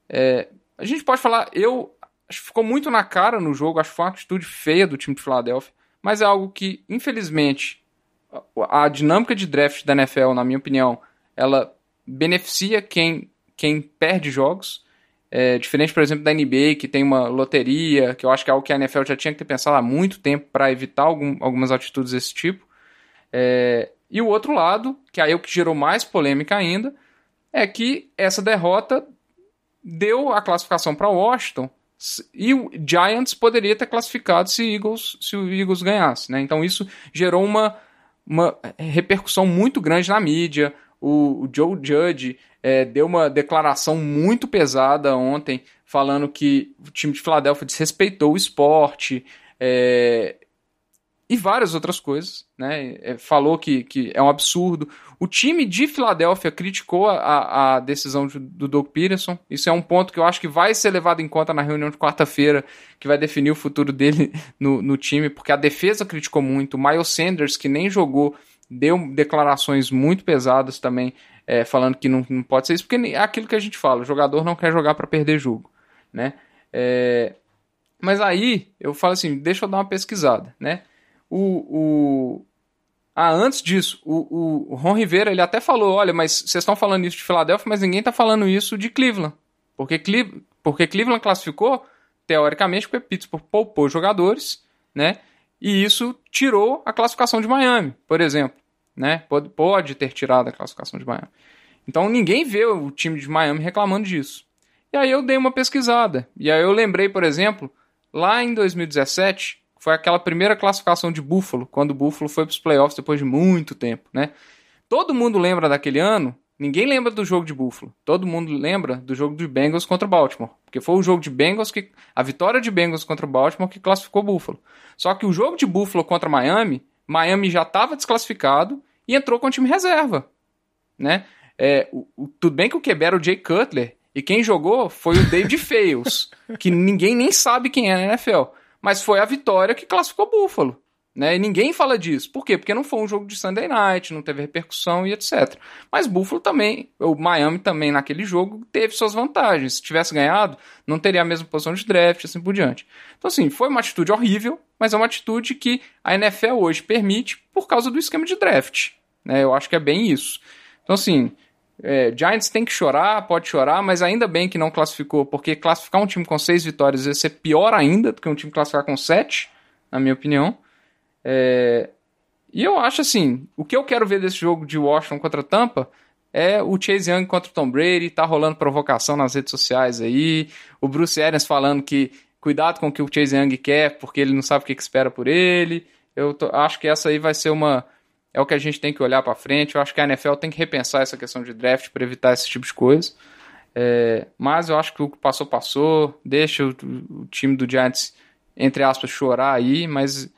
é, a gente pode falar, eu acho que ficou muito na cara no jogo, acho que foi uma atitude feia do time de Filadélfia, mas é algo que, infelizmente, a, a dinâmica de draft da NFL, na minha opinião, ela beneficia quem, quem perde jogos. É, diferente, por exemplo, da NBA, que tem uma loteria, que eu acho que é algo que a NFL já tinha que ter pensado há muito tempo para evitar algum, algumas atitudes desse tipo. É, e o outro lado, que aí é o que gerou mais polêmica ainda, é que essa derrota deu a classificação para Washington e o Giants poderia ter classificado se, Eagles, se o Eagles ganhasse. Né? Então isso gerou uma, uma repercussão muito grande na mídia. O, o Joe Judge é, deu uma declaração muito pesada ontem, falando que o time de Filadélfia desrespeitou o esporte é, e várias outras coisas. Né? É, falou que, que é um absurdo. O time de Filadélfia criticou a, a decisão de- do Doug Peterson. Isso é um ponto que eu acho que vai ser levado em conta na reunião de quarta-feira, que vai definir o futuro dele no, no time, porque a defesa criticou muito. O Miles Sanders, que nem jogou, deu declarações muito pesadas também, é, falando que não, não pode ser isso, porque é aquilo que a gente fala: o jogador não quer jogar para perder jogo. Né? É, mas aí eu falo assim: deixa eu dar uma pesquisada. Né? O, o, ah, antes disso, o, o Ron Rivera ele até falou: olha, mas vocês estão falando isso de Filadélfia, mas ninguém está falando isso de Cleveland. Porque, Cle- porque Cleveland classificou, teoricamente, porque Pittsburgh poupou jogadores, né? E isso tirou a classificação de Miami, por exemplo. Né? Pode, pode ter tirado a classificação de Miami. Então ninguém vê o time de Miami reclamando disso. E aí eu dei uma pesquisada. E aí eu lembrei, por exemplo, lá em 2017, foi aquela primeira classificação de Buffalo, quando o Buffalo foi para os playoffs depois de muito tempo, né? Todo mundo lembra daquele ano, ninguém lembra do jogo de Buffalo. Todo mundo lembra do jogo de Bengals contra o Baltimore, porque foi o jogo de Bengals que a vitória de Bengals contra o Baltimore que classificou Buffalo. Só que o jogo de Buffalo contra Miami, Miami já estava desclassificado e entrou com o time reserva, né? É, o, o, tudo bem que o QB era o Jay Cutler, e quem jogou foi o David Fales, que ninguém nem sabe quem é na NFL. Mas foi a vitória que classificou Buffalo. Né? E ninguém fala disso. Por quê? Porque não foi um jogo de Sunday Night, não teve repercussão e etc. Mas Buffalo também, o Miami também naquele jogo teve suas vantagens. Se tivesse ganhado, não teria a mesma posição de draft, assim por diante. Então, assim, foi uma atitude horrível, mas é uma atitude que a NFL hoje permite por causa do esquema de draft. Né? Eu acho que é bem isso. Então, assim, é, Giants tem que chorar, pode chorar, mas ainda bem que não classificou, porque classificar um time com seis vitórias ia ser pior ainda do que um time classificar com sete, na minha opinião. É, e eu acho assim, o que eu quero ver desse jogo de Washington contra Tampa é o Chase Young contra o Tom Brady, tá rolando provocação nas redes sociais aí, o Bruce Arians falando que cuidado com o que o Chase Young quer, porque ele não sabe o que, espera por ele. Eu tô, acho que essa aí vai ser uma é o que a gente tem que olhar para frente. Eu acho que a NFL tem que repensar essa questão de draft para evitar esse tipo de coisa. É, mas eu acho que o que passou, passou. Deixa o, o, time do Giants, entre aspas, chorar aí. Mas,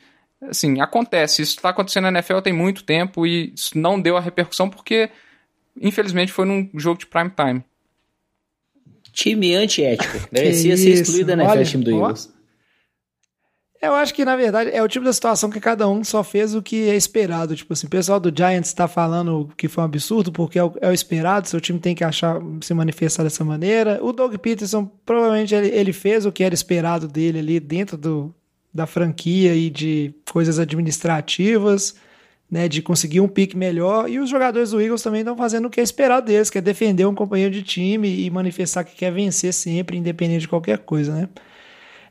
assim, acontece. Isso está acontecendo na NFL tem muito tempo e não deu a repercussão porque, infelizmente, foi num jogo de prime time. Time antiético. Merecia ser excluído da NFL, Olha, time do Eagles. Eu acho que, na verdade, é o tipo da situação que cada um só fez o que é esperado. Tipo assim, o pessoal do Giants está falando que foi um absurdo porque é o, é o, esperado, seu time tem que achar se manifestar dessa maneira. O Doug Peterson, provavelmente, ele, ele fez o que era esperado dele ali dentro do, da franquia e de coisas administrativas, né, de conseguir um pique melhor. E os jogadores do Eagles também estão fazendo o que é esperado deles, que é defender um companheiro de time e manifestar que quer vencer sempre, independente de qualquer coisa, né?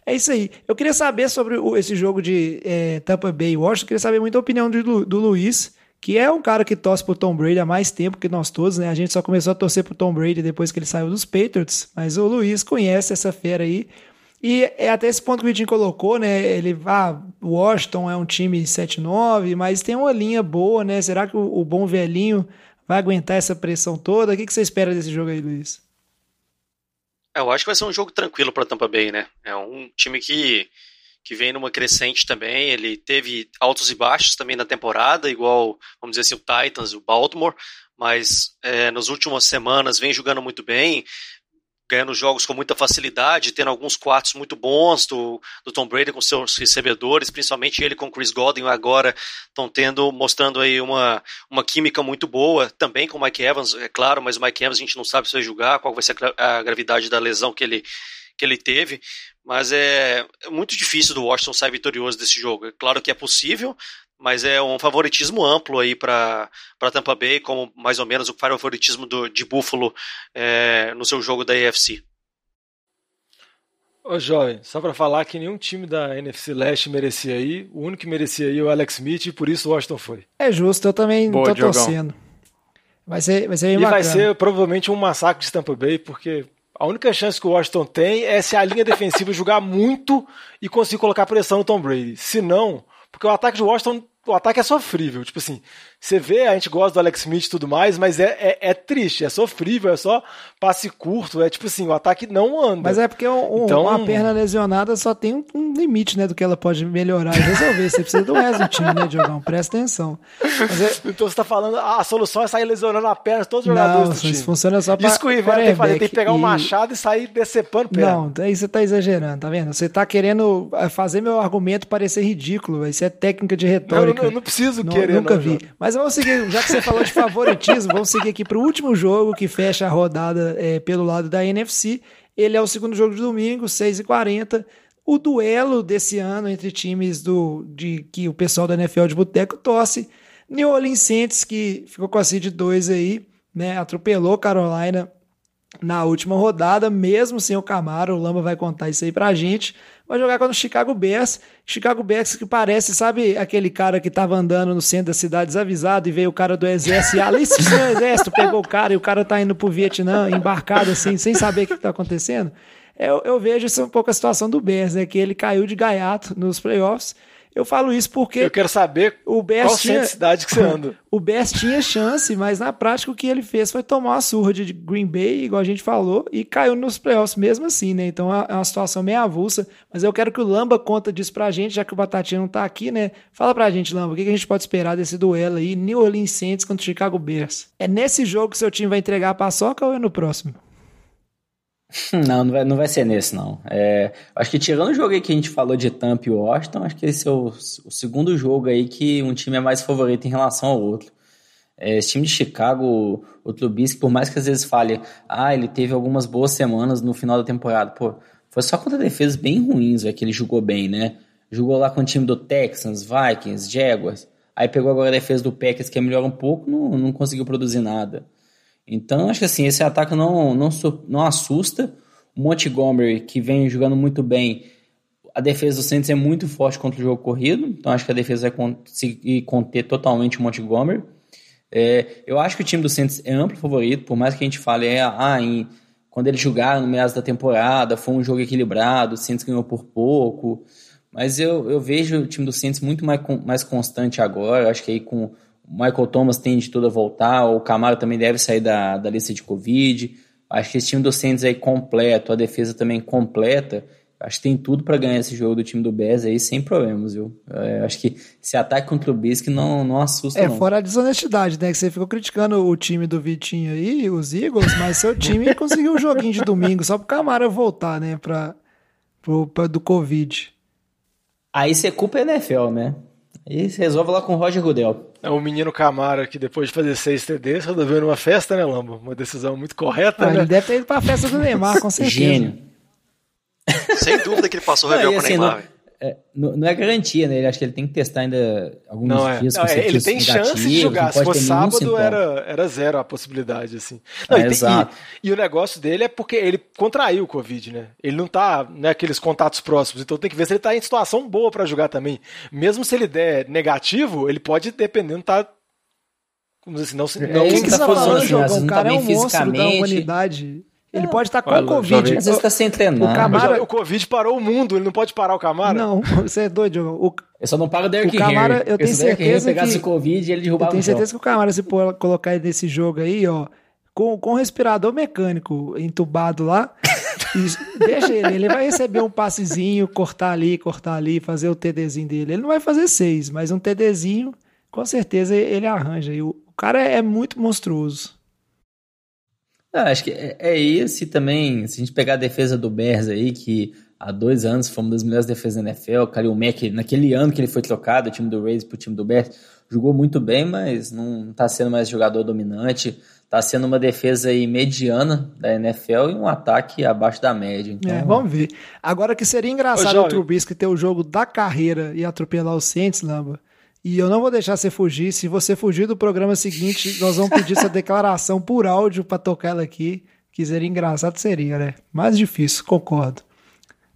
É isso aí. Eu queria saber sobre esse jogo de é, Tampa Bay e Washington. Eu queria saber muito a opinião do, do Luiz, que é um cara que torce pro Tom Brady há mais tempo que nós todos, né? A gente só começou a torcer pro Tom Brady depois que ele saiu dos Patriots, mas o Luiz conhece essa fera aí. E é até esse ponto que o Vitinho colocou, né? Ele, ah, Washington é um time 7-9, mas tem uma linha boa, né? Será que o, o bom velhinho vai aguentar essa pressão toda? O que, que você espera desse jogo aí, Luiz? É, eu acho que vai ser um jogo tranquilo para Tampa Bay, né? É um time que, que vem numa crescente também. Ele teve altos e baixos também na temporada, igual, vamos dizer assim, o Titans, o Baltimore, mas é, nas últimas semanas vem jogando muito bem ganhando jogos com muita facilidade, tendo alguns quartos muito bons do, do Tom Brady com seus recebedores, principalmente ele com Chris Godwin agora estão tendo, mostrando aí uma, uma química muito boa, também com o Mike Evans, é claro, mas o Mike Evans a gente não sabe se vai julgar, qual vai ser a, gravidade da lesão que ele, que ele teve, mas é, é muito difícil do Washington sair vitorioso desse jogo. É claro que é possível, mas é um favoritismo amplo aí para Tampa Bay, como mais ou menos o favoritismo do, de Buffalo é, no seu jogo da AFC. Ô, jovem, só para falar que nenhum time da NFC Leste merecia ir, o único que merecia ir é o Alex Smith e por isso o Washington foi. É justo, eu também Boa, tô Diogão. torcendo. Vai ser, vai ser E bacana. vai ser provavelmente um massacre de Tampa Bay, porque a única chance que o Washington tem é se a linha defensiva jogar muito e conseguir colocar pressão no Tom Brady. Se não, porque o ataque de Washington, o ataque é sofrível. Tipo assim, você vê, a gente gosta do Alex Smith e tudo mais, mas é, é, é, triste, é sofrível, é só passe curto, é tipo assim, o ataque não anda. Mas é porque um, então, uma perna lesionada só tem um, um, limite, né, do que ela pode melhorar e resolver. Você precisa do resto do time, né, Diogão? Presta atenção. É... Então você tá falando, a solução é sair lesionando a perna de todos os jogadores não, do time. Isso funciona só pra Isso que o Ivan tem que fazer, tem que pegar e... um machado e sair decepando perna. Não, aí você tá exagerando, tá vendo? Você tá querendo é, fazer meu argumento parecer ridículo, isso é técnica de retórica. Não, eu não preciso não, querer, Nunca não, vi. Mas vamos seguir, já que você falou de favoritismo, vamos seguir aqui para o último jogo que fecha a rodada é, pelo lado da NFC. Ele é o segundo jogo de domingo, 6h40. O duelo desse ano entre times do, de que o pessoal da NFL de Boteco torce. New Orleans Saints, que ficou com a seed 2 aí, né? Atropelou Carolina na última rodada, mesmo sem o Camaro, o Lamba vai contar isso aí pra gente. Vai jogar contra o Chicago Bears. Chicago Bears que parece, sabe, aquele cara que tava andando no centro da cidade desavisado e veio o cara do exército e ali o exército pegou o cara e o cara tá indo pro Vietnã embarcado assim, sem saber o que, que tá acontecendo. Eu, eu vejo isso um pouco a situação do Bears, né? Que ele caiu de gaiato nos playoffs eu falo isso porque. Eu quero saber o Bears qual tinha, cidade que você anda. o Bears tinha chance, mas na prática o que ele fez foi tomar uma surra de Green Bay, igual a gente falou, e caiu nos playoffs mesmo assim, né? Então é uma situação meio avulsa. Mas eu quero que o Lamba conta disso pra gente, já que o Batatinha não tá aqui, né? Fala pra gente, Lamba, o que a gente pode esperar desse duelo aí, New Orleans Saints contra o Chicago Bears? É nesse jogo que seu time vai entregar a paçoca ou é no próximo? Não, não vai, não vai ser nesse, não. É, acho que tirando o jogo aí que a gente falou de Tampa e Washington, acho que esse é o, o segundo jogo aí que um time é mais favorito em relação ao outro. É, esse time de Chicago, o Trubisky, por mais que às vezes fale, ah, ele teve algumas boas semanas no final da temporada, pô, foi só contra defesas bem ruins véio, que ele jogou bem, né? Jogou lá com o time do Texans, Vikings, Jaguars, aí pegou agora a defesa do Packers, que é melhor um pouco, não, não conseguiu produzir nada. Então, acho que assim, esse ataque não, não, não assusta. O Montgomery, que vem jogando muito bem, a defesa do Saints é muito forte contra o jogo corrido, então acho que a defesa vai conseguir conter totalmente o Montgomery. É, eu acho que o time do Saints é amplo favorito, por mais que a gente fale, é, ah, em, quando eles jogaram no meio da temporada, foi um jogo equilibrado, o Saints ganhou por pouco, mas eu, eu vejo o time do Saints muito mais, mais constante agora, acho que aí com Michael Thomas tem de tudo a voltar, o Camaro também deve sair da, da lista de Covid. Acho que esse time do Saints aí completo, a defesa também completa. Acho que tem tudo para ganhar esse jogo do time do Bears aí sem problemas, viu? É, acho que esse ataque contra o Bisque não, não assusta, É, não. fora a desonestidade, né? Que você ficou criticando o time do Vitinho aí, os Eagles, mas seu time conseguiu um joguinho de domingo só pro Camaro voltar, né? Pra, pro, pra, do Covid. Aí você culpa a NFL, né? Aí você resolve lá com o Roger Goodell. É o menino Camara que depois de fazer seis TDs resolveu numa festa, né, Lambo? Uma decisão muito correta, ah, né? Ele deve ter ido pra festa do Neymar, com certeza. Gênio. Sem dúvida que ele passou o Réveillon com o assim, Neymar. Não, é, não é garantia, né? Ele acho que ele tem que testar ainda alguns não, é. dias. Não, é, ele tem chance de jogar. Se fosse sábado, era, era zero a possibilidade, assim. Não, é, e, exato. E, e, o negócio dele é porque ele contraiu o Covid, né? Ele não tá naqueles né, contatos próximos, então tem que ver se ele tá em situação boa para jogar também. Mesmo se ele der negativo, ele pode, dependendo, tá Vamos dizer assim, não, não, é, quem que tá tá falando, assim, jogar? assim, O cara tá é um monstro da humanidade. Ele É. pode estar com Olha, Covid. Às vezes tá sem treinar. O Camara- O Covid parou o mundo, ele não pode parar o Camara? Não, você é doido. O, Eu só não pago o Derrick O Camara, Henry. eu tenho Henry certeza pegasse que- o Covid, ele eu derrubava tenho o jogo. certeza que o Camara, se pô- colocar ele nesse jogo aí, ó, com, com respirador mecânico entubado lá, e deixa ele, ele vai receber um passezinho, cortar ali, cortar ali, fazer o TDzinho dele. Ele não vai fazer seis, mas um TDzinho, com certeza ele arranja. E o, o cara é muito monstruoso. Ah, acho que é, é isso e também, se a gente pegar a defesa do Bears aí, que há dois anos foi uma das melhores defesas da NFL, o Khalil Mack, naquele ano que ele foi trocado, o time do Rays pro time do Bears, jogou muito bem, mas não tá sendo mais jogador dominante, tá sendo uma defesa aí mediana da NFL e um ataque abaixo da média. Então, É, vamos ver. Agora que seria engraçado Ô, o. Trubisky ter o jogo da carreira e atropelar o Saints, Lamba. E eu não vou deixar você fugir. Se você fugir do programa seguinte, nós vamos pedir essa declaração por áudio pra tocar ela aqui. Que seria engraçado, seria, né? Mais difícil, concordo.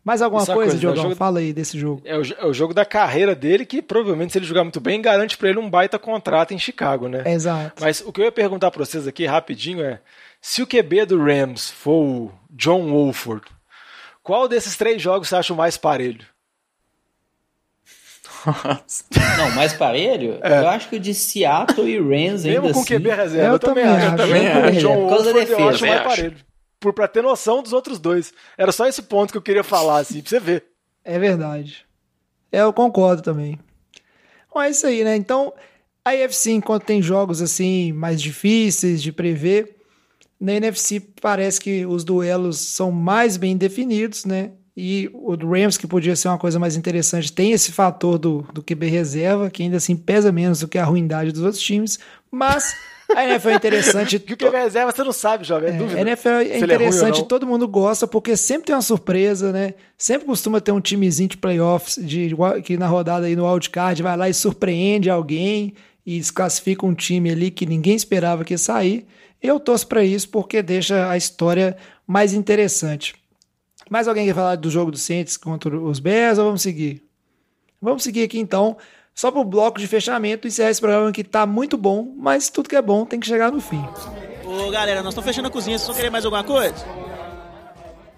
Mais alguma coisa, coisa, né? Diogão? jogo- Fala aí desse jogo. É o, é o jogo da carreira dele que provavelmente, se ele jogar muito bem, garante pra ele um baita contrato em Chicago, né? Exato. Mas o que eu ia perguntar pra vocês aqui rapidinho é: se o QB do Rams for o John Wolford, qual desses três jogos você acha o mais parelho? Não, mais parelho, eu acho que o de Seattle e Rams ainda É. Mesmo com assim. QB reserva, Eu eu, também acho. acho. Eu também acho. John por causa da Wolford eu defesa. acho mais parelho. Por, pra ter noção dos outros dois. Era só esse ponto que eu queria falar, assim, pra você ver. É verdade. É, Eu concordo também. Bom, é isso aí, né? Então, a NFC, enquanto tem jogos assim mais difíceis de prever, na NFC parece que os duelos são mais bem definidos, né? E o do Rams, que podia ser uma coisa mais interessante, tem esse fator do, do QB reserva, que ainda assim pesa menos do que a ruindade dos outros times, mas a NFL é interessante. Que o QB reserva você não sabe, jovem, é, É, dúvida. a NFL é é interessante, não. todo mundo gosta, porque sempre tem uma surpresa, né? Sempre costuma ter um timezinho de playoffs de, que na rodada aí no wildcard vai lá e surpreende alguém. e desclassifica um time ali que ninguém esperava que ia sair. Eu torço para isso porque deixa a história mais interessante. Mais alguém quer falar do jogo do Saints contra os Bears ou vamos seguir? Vamos seguir aqui então, só para o bloco de fechamento encerrar esse programa que tá muito bom, mas tudo que é bom tem que chegar no fim. Ô galera, nós estamos fechando a cozinha, vocês vão querer mais alguma coisa?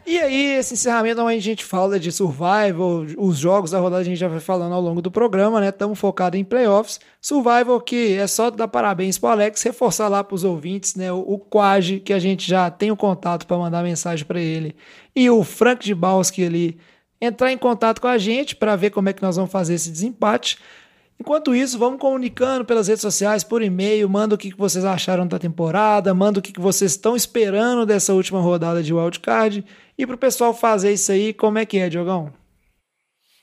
E aí, esse encerramento onde a gente fala de survival, os jogos da rodada a gente já vai falando ao longo do programa, né? Estamos focados em playoffs. Survival que é só dar parabéns pro Alex, reforçar lá pros ouvintes, né? O, Quage, que a gente já tem o contato para mandar mensagem para ele, e o Frank de Balski ali entrar em contato com a gente para ver como é que nós vamos fazer esse desempate. Enquanto isso, vamos comunicando pelas redes sociais, por e-mail, manda o que vocês acharam da temporada, manda o que vocês estão esperando dessa última rodada de wildcard. E para o pessoal fazer isso aí, como é que é, Diogão?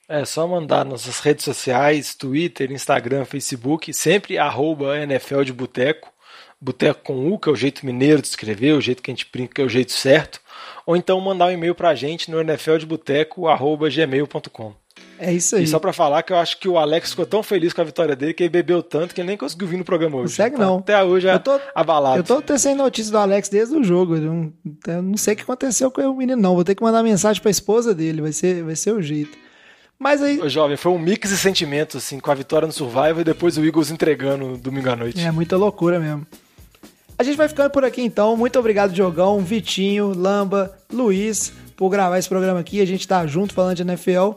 É só mandar nossas redes sociais, Twitter, Instagram, Facebook, sempre arroba NFL de Boteco, Boteco com U, que é o jeito mineiro de escrever, o jeito que a gente brinca, que é o jeito certo, ou então mandar um e-mail para a gente no nfldeboteco.gmail.com. É isso aí. E só pra falar que eu acho que o Alex ficou tão feliz com a vitória dele que ele bebeu tanto que ele nem conseguiu vir no programa hoje. Consegue não. Até hoje é eu tô, abalado. Eu tô tecendo notícia do Alex desde o jogo. Eu não, eu não sei o que aconteceu com o menino, não. Vou ter que mandar mensagem pra esposa dele. Vai ser, vai ser o jeito. Mas aí. Ô, jovem, foi um mix de sentimentos, assim, com a vitória no Survival e depois o Eagles entregando domingo à noite. É muita loucura mesmo. A gente vai ficando por aqui então. Muito obrigado, Diogão, Vitinho, Lamba, Luiz, por gravar esse programa aqui. A gente tá junto falando de NFL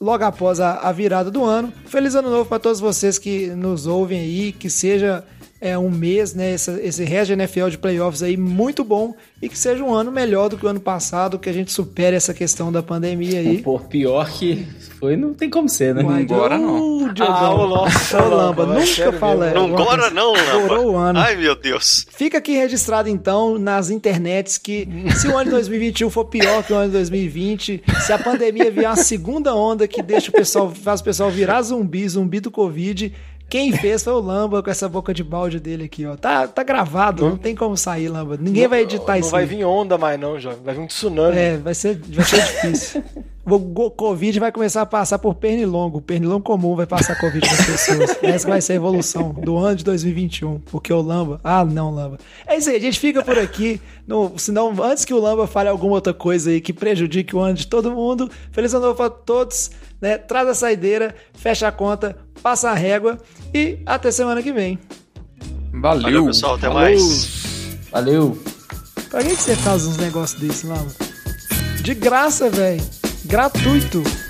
logo após a, a virada do ano. Feliz ano novo para todos vocês que nos ouvem aí, que seja é, um mês, né, esse, esse resto de NFL de playoffs aí muito bom e que seja um ano melhor do que o ano passado, que a gente supere essa questão da pandemia aí. Pô, pior que foi, não tem como ser, né? Uai, Agora não. Ah, ô, nossa, Ô, Lamba, Lamba, nunca mesmo. Não agora não, Lamba. Estourou o ano. Ai, meu Deus. Fica aqui registrado então nas internets que se o ano de 2021 for pior que o ano de 2020, se a pandemia vier uma segunda onda que deixa o pessoal, faz o pessoal virar zumbi, zumbi do Covid, quem fez foi o Lamba com essa boca de balde dele aqui, ó. Tá, tá gravado, não tem como sair, Lamba. Ninguém vai editar não isso. vai aí. vir onda mais não, jovem. Vai vir um tsunami. É, vai ser, vai ser difícil. O Covid vai começar a passar por pernilongo. O pernilongo comum vai passar Covid para as pessoas. Essa vai ser a evolução do ano de 2021. Porque o Lamba. Ah, não, Lamba. É isso aí, a gente fica por aqui. No, senão, antes que o Lamba fale alguma outra coisa aí que prejudique o ano de todo mundo, feliz ano novo para todos. Né? Traz a saideira, fecha a conta, passa a régua e até semana que vem. Valeu. Valeu, pessoal. Até Falou. mais. Valeu. Pra que, que você faz uns negócios desses, Lamba? De graça, velho. Gratuito.